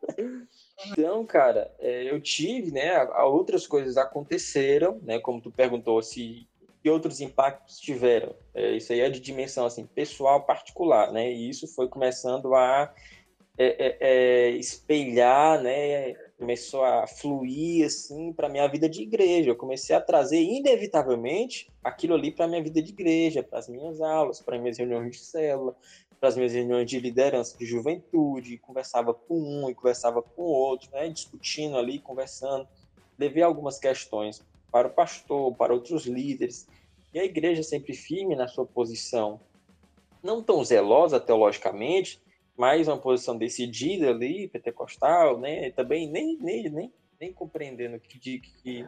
Então, cara, é, eu tive, né, outras coisas aconteceram, né, como tu perguntou se que outros impactos tiveram. É, isso aí é de dimensão assim pessoal particular, né? E isso foi começando a é, é, é espelhar, né? Começou a fluir assim para minha vida de igreja. Eu comecei a trazer inevitavelmente aquilo ali para minha vida de igreja, para as minhas aulas, para minhas reuniões de célula, para as minhas reuniões de liderança de juventude. Conversava com um e conversava com outro, né? Discutindo ali, conversando. Levei algumas questões para o pastor, para outros líderes. E a igreja sempre firme na sua posição, não tão zelosa teologicamente, mas uma posição decidida ali, pentecostal, né? Também nem, nem, nem, nem compreendendo que, que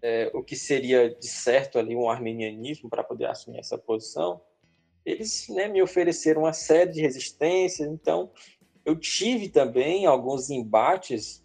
é, o que seria de certo ali um armenianismo para poder assumir essa posição. Eles né, me ofereceram uma série de resistências, então eu tive também alguns embates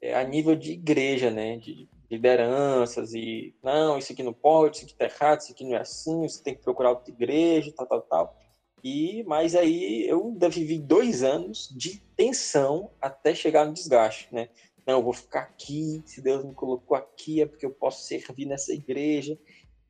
é, a nível de igreja, né? De, lideranças e não, isso aqui não pode, isso aqui tá errado, isso aqui não é assim, você tem que procurar outra igreja, tal, tal, tal. E mas aí eu ainda vivi dois anos de tensão até chegar no desgaste, né? Não, eu vou ficar aqui, se Deus me colocou aqui é porque eu posso servir nessa igreja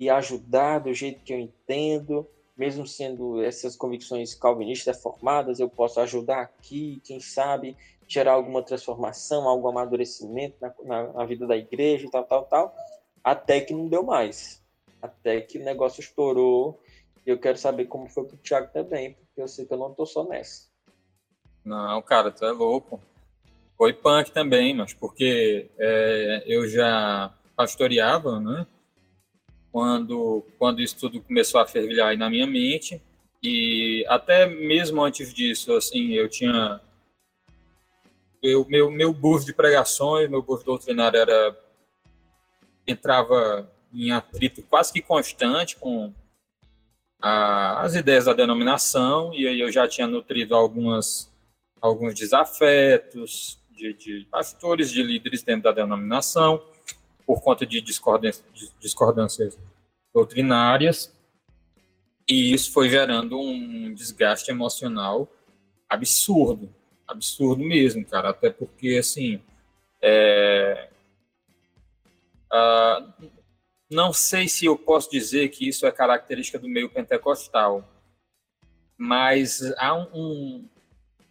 e ajudar do jeito que eu entendo, mesmo sendo essas convicções calvinistas formadas, eu posso ajudar aqui, quem sabe gerar alguma transformação, algum amadurecimento na, na, na, vida da igreja tal, tal, tal, até que não deu mais. Até que o negócio estourou. E eu quero saber como foi pro Thiago também, porque eu sei que eu não tô só nessa. Não, cara, tu é louco. Foi punk também, mas porque é, eu já pastoreava, né? Quando, quando isso tudo começou a fervilhar aí na minha mente. E até mesmo antes disso, assim, eu tinha eu, meu, meu burro de pregações, meu burro doutrinário era entrava em atrito quase que constante com a, as ideias da denominação, e aí eu já tinha nutrido algumas, alguns desafetos de, de pastores, de líderes dentro da denominação, por conta de discordâncias, discordâncias doutrinárias, e isso foi gerando um desgaste emocional absurdo absurdo mesmo, cara. Até porque, assim, é, uh, não sei se eu posso dizer que isso é característica do meio pentecostal, mas há um, um,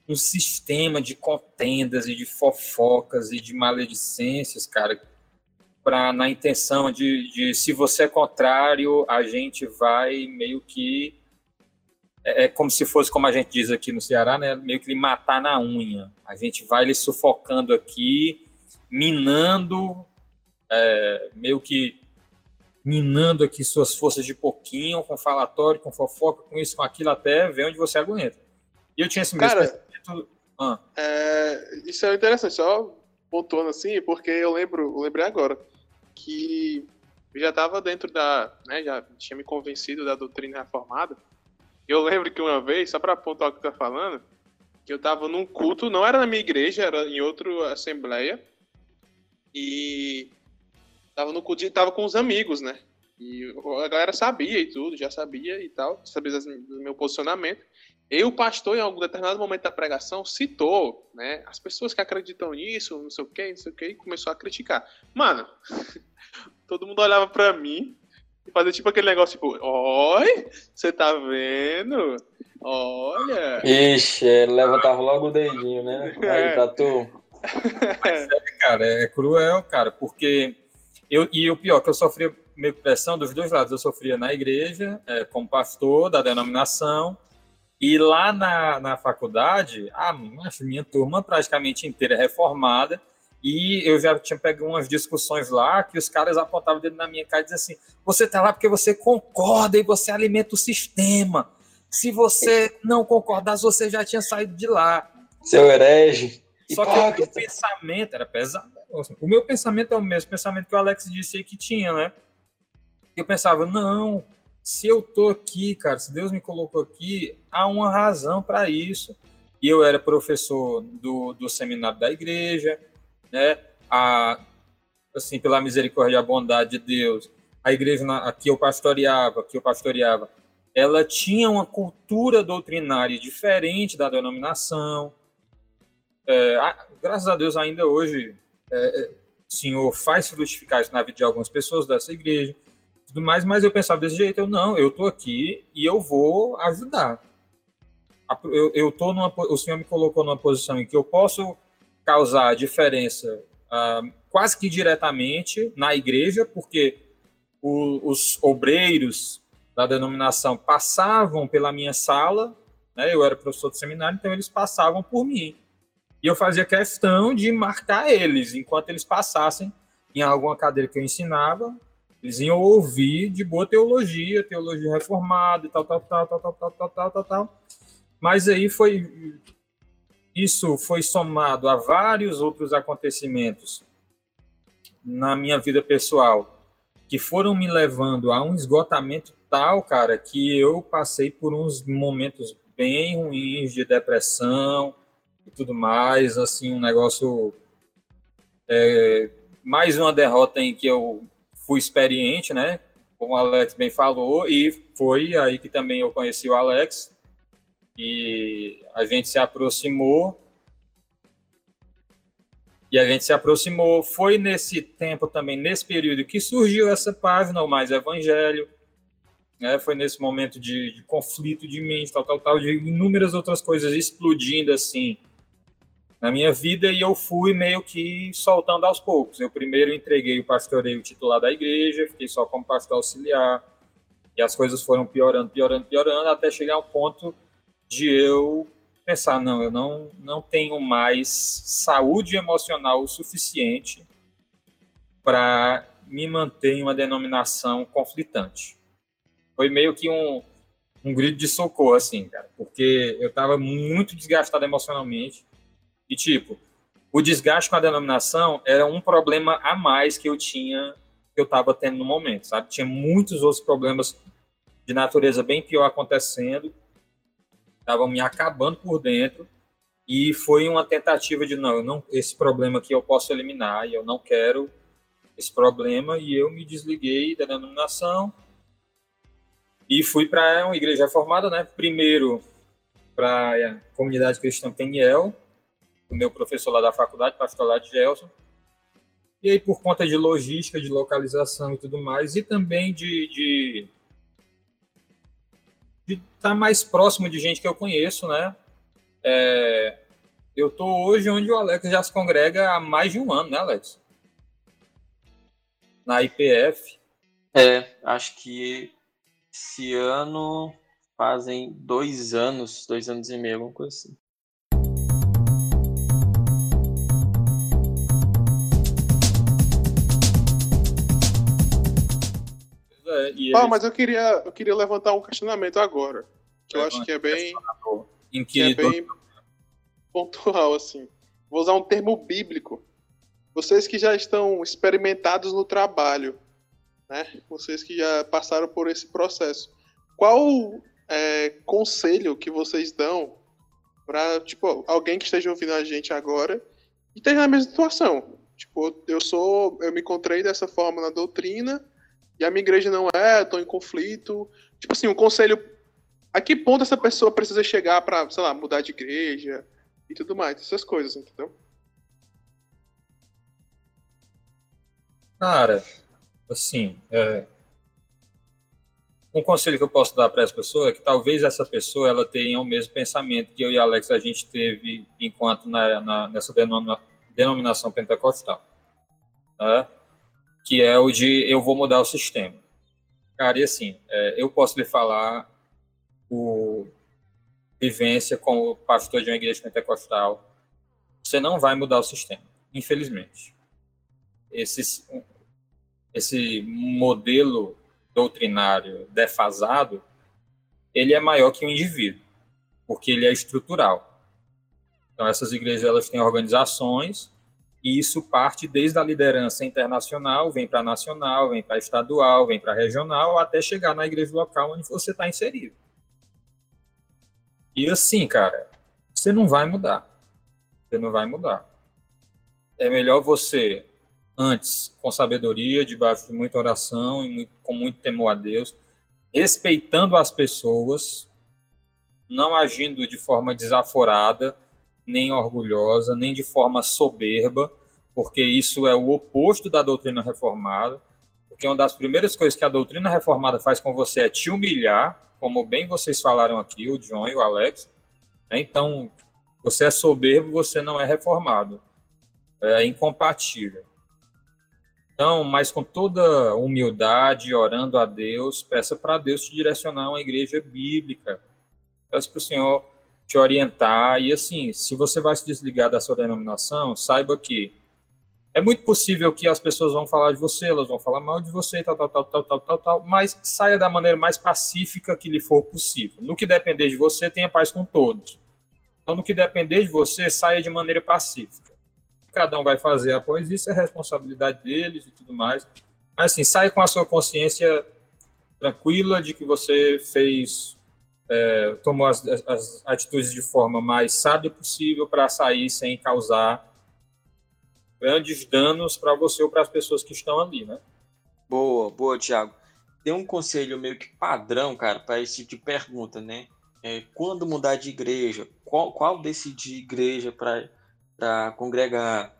um sistema de contendas e de fofocas e de maledicências, cara, para na intenção de, de se você é contrário, a gente vai meio que é, é como se fosse, como a gente diz aqui no Ceará, né, meio que lhe matar na unha. A gente vai lhe sufocando aqui, minando é, meio que minando aqui suas forças de pouquinho, com falatório, com fofoca, com isso, com aquilo, até ver onde você aguenta. E eu tinha esse mesmo Cara, ah. é, isso é interessante, só pontuando assim, porque eu lembro, eu lembrei agora que já estava dentro da, né, já tinha me convencido da doutrina reformada. Eu lembro que uma vez, só para apontar o que tá falando, que eu estava num culto, não era na minha igreja, era em outra assembleia, e tava no culto, tava com os amigos, né? E a galera sabia e tudo, já sabia e tal, sabia do meu posicionamento. E o pastor, em algum determinado momento da pregação, citou, né, as pessoas que acreditam nisso, não sei o que, não sei o que, e começou a criticar. Mano, <laughs> todo mundo olhava pra mim e fazia tipo aquele negócio, tipo, oi, você tá vendo? Olha. Ixi, ele levantava logo o dedinho, né? <laughs> Aí, é. pra tu. Mas é, cara, é cruel, cara, porque eu, e o pior, que eu sofria meio pressão dos dois lados. Eu sofria na igreja, é, como pastor da denominação, e lá na, na faculdade, a minha turma praticamente inteira é reformada, e eu já tinha pego umas discussões lá que os caras apontavam o dedo na minha cara e diziam assim: você tá lá porque você concorda e você alimenta o sistema. Se você não concordasse, você já tinha saído de lá. Seu herege. Só que o meu pensamento era pesado. O meu pensamento é o mesmo pensamento que o Alex disse aí que tinha, né? Eu pensava, não, se eu tô aqui, cara, se Deus me colocou aqui, há uma razão para isso. E eu era professor do, do seminário da igreja, né? A, assim, pela misericórdia e a bondade de Deus, a igreja na, aqui eu pastoreava, que eu pastoreava, ela tinha uma cultura doutrinária diferente da denominação. É, graças a Deus, ainda hoje, é, é, Senhor faz frutificar isso na vida de algumas pessoas dessa igreja tudo mais, mas eu pensava desse jeito, eu não, eu tô aqui e eu vou ajudar. Eu, eu tô numa, o Senhor me colocou numa posição em que eu posso causar diferença uh, quase que diretamente na igreja, porque o, os obreiros da denominação passavam pela minha sala, né, eu era professor de seminário, então eles passavam por mim. E eu fazia questão de marcar eles, enquanto eles passassem em alguma cadeira que eu ensinava, eles iam ouvir de boa teologia, teologia reformada e tal, tal, tal, tal, tal, tal, tal, tal, tal, tal. Mas aí foi isso foi somado a vários outros acontecimentos na minha vida pessoal que foram me levando a um esgotamento tal, cara, que eu passei por uns momentos bem ruins de depressão e tudo mais, assim, um negócio é, mais uma derrota em que eu fui experiente, né? Como o Alex bem falou, e foi aí que também eu conheci o Alex e a gente se aproximou. E a gente se aproximou. Foi nesse tempo também, nesse período, que surgiu essa página, o Mais Evangelho. Né? Foi nesse momento de, de conflito de mente, tal, tal, tal, de inúmeras outras coisas explodindo assim na minha vida e eu fui meio que soltando aos poucos. Eu primeiro entreguei o pastoreio titular da igreja, fiquei só como pastor auxiliar, e as coisas foram piorando, piorando, piorando, até chegar ao ponto de eu pensar, não, eu não, não tenho mais saúde emocional o suficiente para me manter em uma denominação conflitante. Foi meio que um, um grito de socorro, assim, cara, porque eu estava muito desgastado emocionalmente, e, tipo, o desgaste com a denominação era um problema a mais que eu tinha, que eu estava tendo no momento, sabe? Tinha muitos outros problemas de natureza bem pior acontecendo, estavam me acabando por dentro, e foi uma tentativa de, não, não, esse problema aqui eu posso eliminar, e eu não quero esse problema, e eu me desliguei da denominação, e fui para uma igreja formada, né? Primeiro para a comunidade cristã Peniel, o meu professor lá da faculdade, pastor lá de Gelson. E aí, por conta de logística, de localização e tudo mais, e também de, de estar tá mais próximo de gente que eu conheço, né? É, eu tô hoje onde o Alex já se congrega há mais de um ano, né, Alex? Na IPF. É, acho que esse ano fazem dois anos, dois anos e meio, alguma coisa assim. E Ah, mas eu queria, eu queria levantar um questionamento agora. Que eu acho que é bem, em que é bem pontual, assim. Vou usar um termo bíblico. Vocês que já estão experimentados no trabalho, né? Vocês que já passaram por esse processo. Qual é, conselho que vocês dão para tipo alguém que esteja ouvindo a gente agora e esteja na mesma situação? Tipo, eu sou, eu me encontrei dessa forma na doutrina e a minha igreja não é, tô em conflito. Tipo assim, um conselho a que ponto essa pessoa precisa chegar para, sei lá, mudar de igreja e tudo mais, essas coisas, entendeu? Cara, assim, é, um conselho que eu posso dar para essa pessoa é que talvez essa pessoa ela tenha o mesmo pensamento que eu e Alex a gente teve enquanto na, na- nessa denomina- denominação pentecostal, né? Que é o de eu vou mudar o sistema. Cara, e assim, é, eu posso lhe falar o vivência como pastor de uma igreja pentecostal, você não vai mudar o sistema, infelizmente esse, esse modelo doutrinário defasado, ele é maior que o indivíduo, porque ele é estrutural. Então, essas igrejas elas têm organizações e isso parte desde a liderança internacional, vem para nacional, vem para estadual, vem para regional, até chegar na igreja local onde você está inserido. E assim, cara, você não vai mudar. Você não vai mudar. É melhor você antes com sabedoria, debaixo de muita oração e muito, com muito temor a Deus, respeitando as pessoas, não agindo de forma desaforada, nem orgulhosa, nem de forma soberba, porque isso é o oposto da doutrina reformada. Porque uma das primeiras coisas que a doutrina reformada faz com você é te humilhar, como bem vocês falaram aqui, o John e o Alex. né? Então, você é soberbo, você não é reformado. É incompatível. Então, mas com toda humildade, orando a Deus, peça para Deus te direcionar a uma igreja bíblica. Peça para o Senhor te orientar. E assim, se você vai se desligar da sua denominação, saiba que é muito possível que as pessoas vão falar de você, elas vão falar mal de você, tal, tal, tal, tal, tal, tal, tal, mas saia da maneira mais pacífica que lhe for possível. No que depender de você, tenha paz com todos. Então, no que depender de você, saia de maneira pacífica cada um vai fazer após isso, é responsabilidade deles e tudo mais. Mas assim, sai com a sua consciência tranquila de que você fez, é, tomou as, as, atitudes de forma mais sábia possível para sair sem causar grandes danos para você ou para as pessoas que estão ali, né? Boa, boa, Thiago. Tem um conselho meio que padrão, cara, para esse tipo de pergunta, né? É, quando mudar de igreja? Qual, qual decidir igreja para congregar?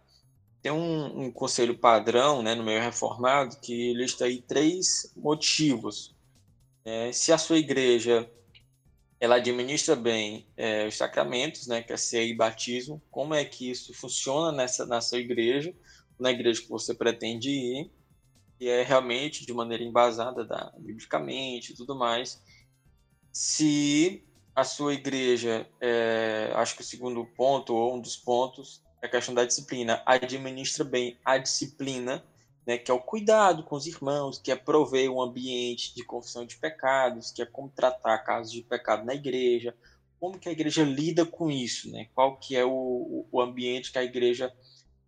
Tem um, um, conselho padrão, né, no meio reformado, que lista aí três motivos. É, se a sua igreja ela administra bem é, os sacramentos, né, que é ceia e batismo, como é que isso funciona nessa, na sua igreja, na igreja que você pretende ir, e é realmente de maneira embasada da, biblicamente e tudo mais. Se a sua igreja, é, acho que o segundo ponto, ou um dos pontos, é a questão da disciplina, administra bem a disciplina, né, que é o cuidado com os irmãos, que é prover um ambiente de confissão de pecados, que é como tratar casos de pecado na igreja, como que a igreja lida com isso, né? Qual que é o, o ambiente que a igreja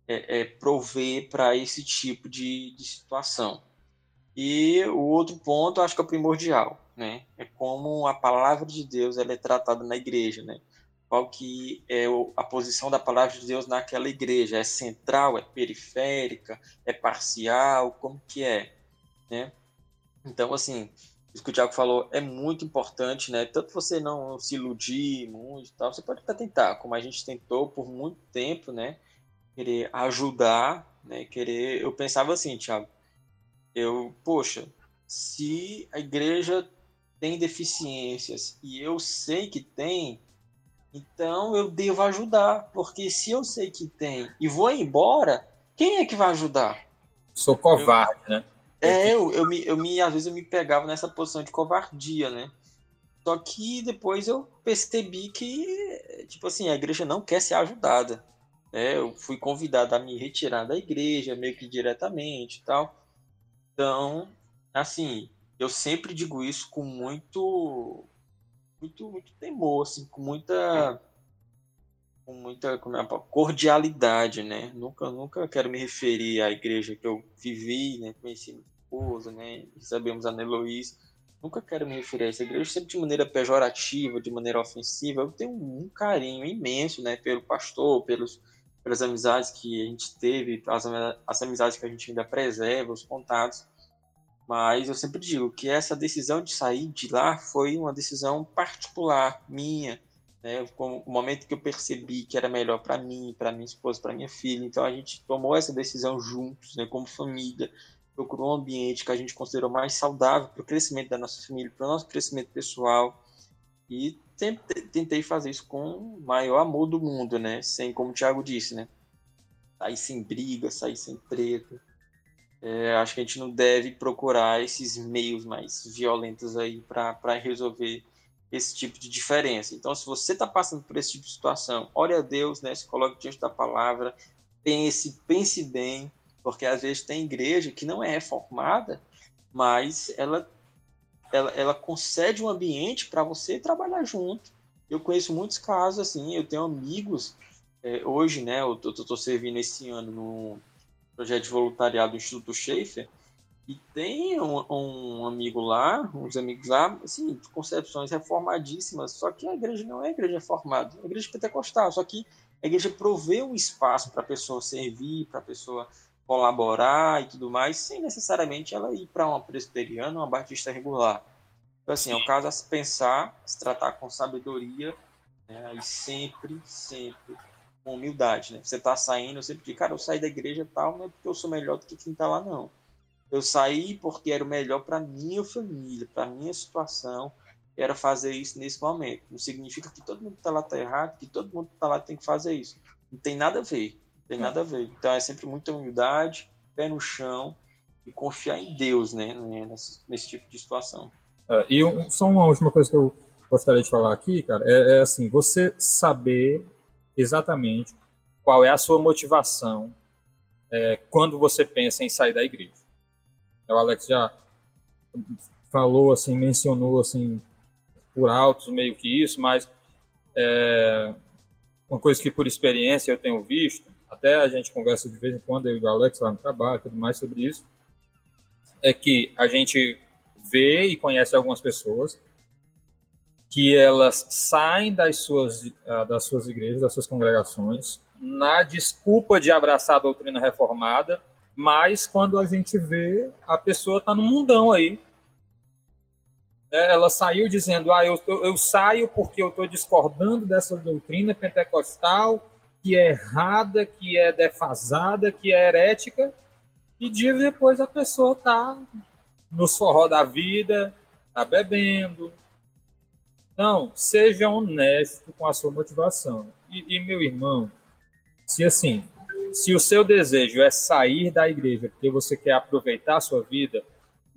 é, é, provê para esse tipo de, de situação. E o outro ponto, acho que é primordial, né? É como a palavra de Deus ela é tratada na igreja, né? Qual que é a posição da palavra de Deus naquela igreja? É central, é periférica, é parcial? Como que é, né? Então, assim, isso que o Tiago falou é muito importante, né? Tanto você não se iludir muito, tal, você pode até tentar, como a gente tentou por muito tempo, né? Querer ajudar, né? Querer, eu pensava assim, Tiago, eu, poxa, se a igreja tem deficiências e eu sei que tem, então eu devo ajudar, porque se eu sei que tem e vou embora, quem é que vai ajudar? Sou covarde, eu, né? É, eu, eu, me, eu me, às vezes eu me pegava nessa posição de covardia, né? Só que depois eu percebi que, tipo assim, a igreja não quer ser ajudada. Né? Eu fui convidado a me retirar da igreja, meio que diretamente e tal. Então, assim, Eu sempre digo isso com muito, muito, muito temor, assim, com muita, com muita como é, cordialidade, né? Nunca, nunca quero me referir à igreja que eu vivi, né? Conheci minha esposa, né? Sabemos a Neloís. Nunca quero me referir a essa igreja sempre de maneira pejorativa, de maneira ofensiva. Eu tenho um carinho imenso, né? Pelo pastor, pelos pelas amizades que a gente teve, as, as amizades que a gente ainda preserva, os contatos. Mas eu sempre digo que essa decisão de sair de lá foi uma decisão particular minha, né? O momento que eu percebi que era melhor para mim, para minha esposa, para minha filha, então a gente tomou essa decisão juntos, né? Como família, procurou um ambiente que a gente considerou mais saudável para o crescimento da nossa família, para o nosso crescimento pessoal e tentei fazer isso com o maior amor do mundo, né? Sem, como o Thiago disse, né? Sair sem briga, sair sem treta. É, acho que a gente não deve procurar esses meios mais violentos aí para resolver esse tipo de diferença. Então, se você está passando por esse tipo de situação, ore a Deus, né? Se coloque diante da palavra, pense, pense bem, porque às vezes tem igreja que não é reformada, mas ela ela, ela concede um ambiente para você trabalhar junto. Eu conheço muitos casos assim, eu tenho amigos, é, hoje, né, eu estou servindo esse ano no projeto de voluntariado do Instituto Schaefer, e tem um, um, amigo lá, uns amigos lá, assim, concepções reformadíssimas, só que a igreja não é igreja reformada, é igreja pentecostal, só que a igreja provê um espaço para a pessoa servir, para a pessoa colaborar e tudo mais, sem necessariamente ela ir para uma presbiteriana, uma batista regular. Então, assim, é um caso a se pensar, se tratar com sabedoria, né, e sempre, sempre com humildade, né? Você está saindo, eu sempre digo, cara, eu saí da igreja tal, não é porque eu sou melhor do que quem está lá, não. Eu saí porque era o melhor para minha família, para minha situação, era fazer isso nesse momento. Não significa que todo mundo que está lá está errado, que todo mundo que está lá tem que fazer isso. Não tem nada a ver tem nada a ver. Então é sempre muita humildade, pé no chão e confiar em Deus, né, né nesse, nesse tipo de situação. É, e um, só uma última coisa que eu gostaria de falar aqui, cara, é, é, assim, você saber exatamente qual é a sua motivação é, quando você pensa em sair da igreja. O Alex já falou, assim, mencionou, assim, por altos meio que isso, mas é, uma coisa que por experiência eu tenho visto até a gente conversa de vez em quando, eu e o Alex lá no trabalho, tudo mais sobre isso, é que a gente vê e conhece algumas pessoas que elas saem das suas, ah, das suas igrejas, das suas congregações, na desculpa de abraçar a doutrina reformada, mas quando a gente vê, a pessoa está no mundão aí. É, ela saiu dizendo, ah, eu, eu saio porque eu estou discordando dessa doutrina pentecostal, que é errada, que é defasada, que é herética, e dias depois a pessoa está no forró da vida, está bebendo. Então, seja honesto com a sua motivação. E, e, meu irmão, se assim, se o seu desejo é sair da igreja porque você quer aproveitar a sua vida,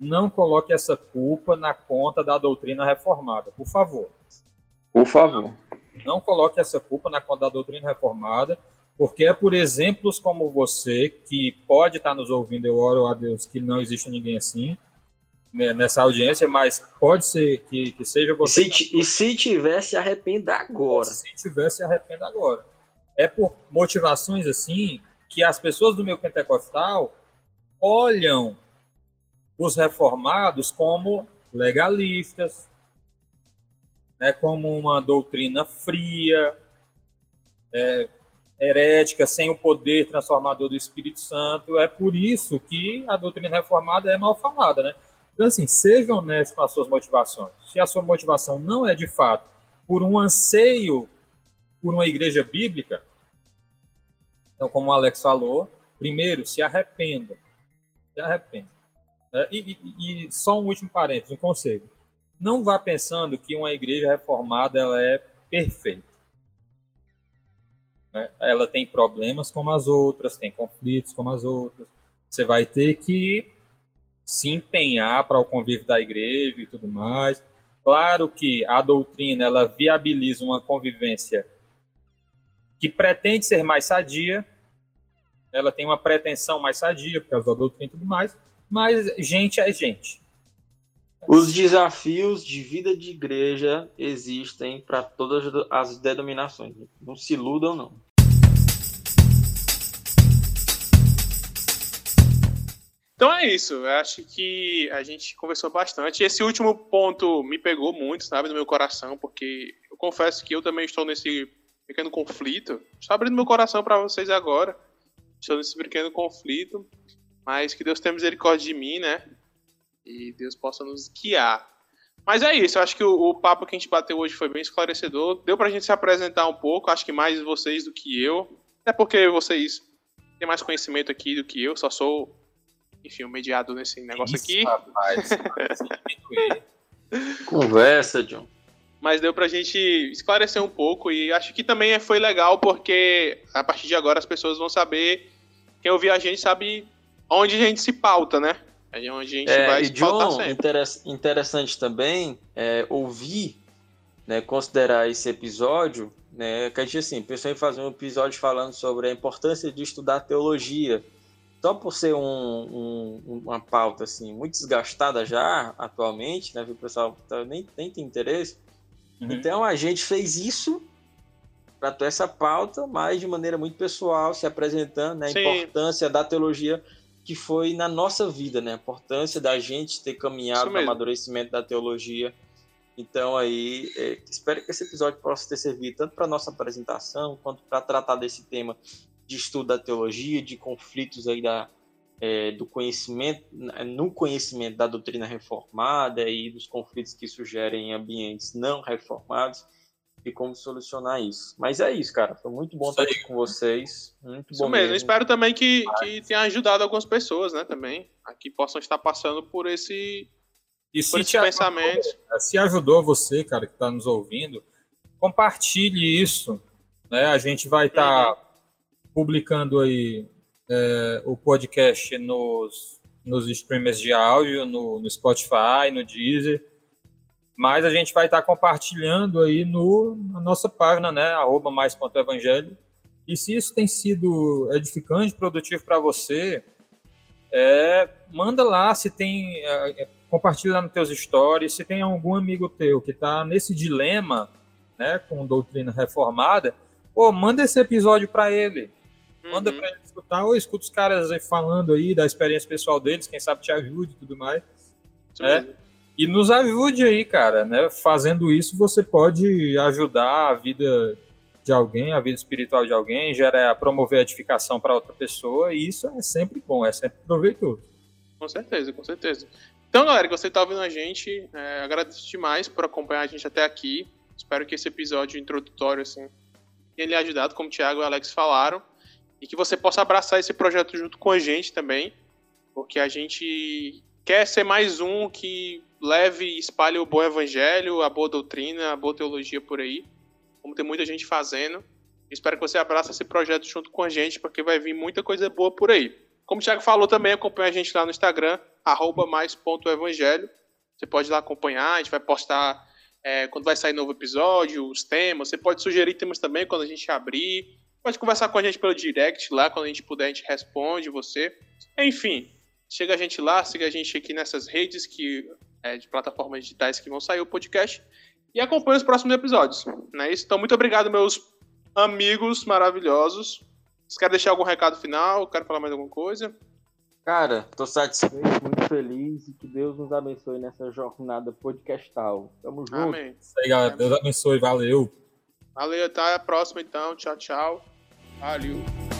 não coloque essa culpa na conta da doutrina reformada, por favor. Por favor. Não coloque essa culpa na conta da doutrina reformada, porque é por exemplos como você, que pode estar nos ouvindo, eu oro a Deus que não existe ninguém assim nessa audiência, mas pode ser que, que seja você. E se, e se tivesse, arrependa agora. Se tivesse, arrependa agora. É por motivações assim que as pessoas do meu pentecostal olham os reformados como legalistas, né, como uma doutrina fria, é, herética, sem o poder transformador do Espírito Santo. É por isso que a doutrina reformada é mal falada, né? Então, assim, seja honesto com as suas motivações. Se a sua motivação não é, de fato, por um anseio por uma igreja bíblica, então, como o Alex falou, primeiro, se arrependa. Se arrependa. É, e, e, e, só um último parênteses, um conselho não vá pensando que uma igreja reformada ela é perfeita. Né? Ela tem problemas como as outras, tem conflitos como as outras. Você vai ter que se empenhar para o convívio da igreja e tudo mais. Claro que a doutrina ela viabiliza uma convivência que pretende ser mais sadia, ela tem uma pretensão mais sadia por causa da doutrina e tudo mais, mas gente é gente. Os desafios de vida de igreja existem para todas as denominações. Não se iludam, não. Então é isso. Eu acho que a gente conversou bastante. Esse último ponto me pegou muito, sabe, no meu coração, porque eu confesso que eu também estou nesse pequeno conflito. Estou abrindo meu coração para vocês agora. Estou nesse pequeno conflito. Mas que Deus tenha misericórdia de mim, né? E Deus possa nos guiar. Mas é isso, eu acho que o, o, papo que a gente bateu hoje foi bem esclarecedor. Deu pra gente se apresentar um pouco, acho que mais vocês do que eu. Até porque vocês têm mais conhecimento aqui do que eu, só sou enfim, o mediado nesse negócio Isso, aqui. Rapaz, <laughs> Conversa, John. Mas deu pra gente esclarecer um pouco e acho que também foi legal porque a partir de agora as pessoas vão saber, quem ouvir a gente sabe onde a gente se pauta, né? É onde a gente é, vai e se John, pautar sempre. interessante também é, ouvir, né, considerar esse episódio, né, que a gente assim, pensou em fazer um episódio falando sobre a importância de estudar teologia só por ser um, um, uma pauta assim muito desgastada já atualmente, né? O pessoal tá, nem, nem tem interesse. Uhum. Então a gente fez isso para ter essa pauta, mas de maneira muito pessoal, se apresentando né, a Sim. importância da teologia que foi na nossa vida, né? A importância da gente ter caminhado no amadurecimento da teologia. Então aí, é, espero que esse episódio possa ter servido tanto para nossa apresentação quanto para tratar desse tema de estudo da teologia, de conflitos aí da, é, do conhecimento, no conhecimento da doutrina reformada e dos conflitos que sugerem em ambientes não reformados e como solucionar isso. Mas é isso, cara. Foi muito bom estar aqui com vocês. Muito isso bom mesmo. mesmo. Espero também que, que tenha ajudado algumas pessoas, né? Também. Aqui possam estar passando por esse, e por esse pensamento. Ajudou, se ajudou você, cara, que está nos ouvindo, compartilhe isso. Né? A gente vai estar. Tá uhum publicando aí é, o podcast nos, nos streamers de áudio, no, no, Spotify, no Deezer. Mas a gente vai estar compartilhando aí no, na nossa página, né? Arroba mais ponto evangelho. E se isso tem sido edificante, produtivo para você, é, manda lá se tem. É, é, compartilha lá nos teus stories. Se tem algum amigo teu que está nesse dilema, né, com doutrina reformada, pô, manda esse episódio para ele Manda uhum. pra ele escutar, ou escuta os caras aí falando aí da experiência pessoal deles, quem sabe te ajude e tudo mais. É. E nos ajude aí, cara, né? Fazendo isso, você pode ajudar a vida de alguém, a vida espiritual de alguém, gera promover a edificação para outra pessoa, e isso é sempre bom, é sempre proveitoso. Com certeza, com certeza. Então, galera, que você está ouvindo a gente, é, agradeço demais por acompanhar a gente até aqui. Espero que esse episódio introdutório, assim, tenha lhe ajudado, como o Thiago e o Alex falaram e que você possa abraçar esse projeto junto com a gente também, porque a gente quer ser mais um que leve e espalhe o bom evangelho, a boa doutrina, a boa teologia por aí, como tem muita gente fazendo. Espero que você abrace esse projeto junto com a gente, porque vai vir muita coisa boa por aí. Como o Thiago falou também, acompanha a gente lá no Instagram, mais.evangelho. Você pode ir lá acompanhar, a gente vai postar é, quando vai sair novo episódio, os temas. Você pode sugerir temas também quando a gente abrir. Pode conversar com a gente pelo direct lá, quando a gente puder, a gente responde você. Enfim, chega a gente lá, siga a gente aqui nessas redes que, é, de plataformas digitais que vão sair o podcast. E acompanhe os próximos episódios. Não é isso? Então, muito obrigado, meus amigos maravilhosos. Vocês querem deixar algum recado final? Quero falar mais alguma coisa? Cara, tô satisfeito, muito feliz e que Deus nos abençoe nessa jornada podcastal. Tamo junto. Amém. Isso aí, galera. Deus abençoe. Valeu. Valeu, até a próxima então. Tchau, tchau. value.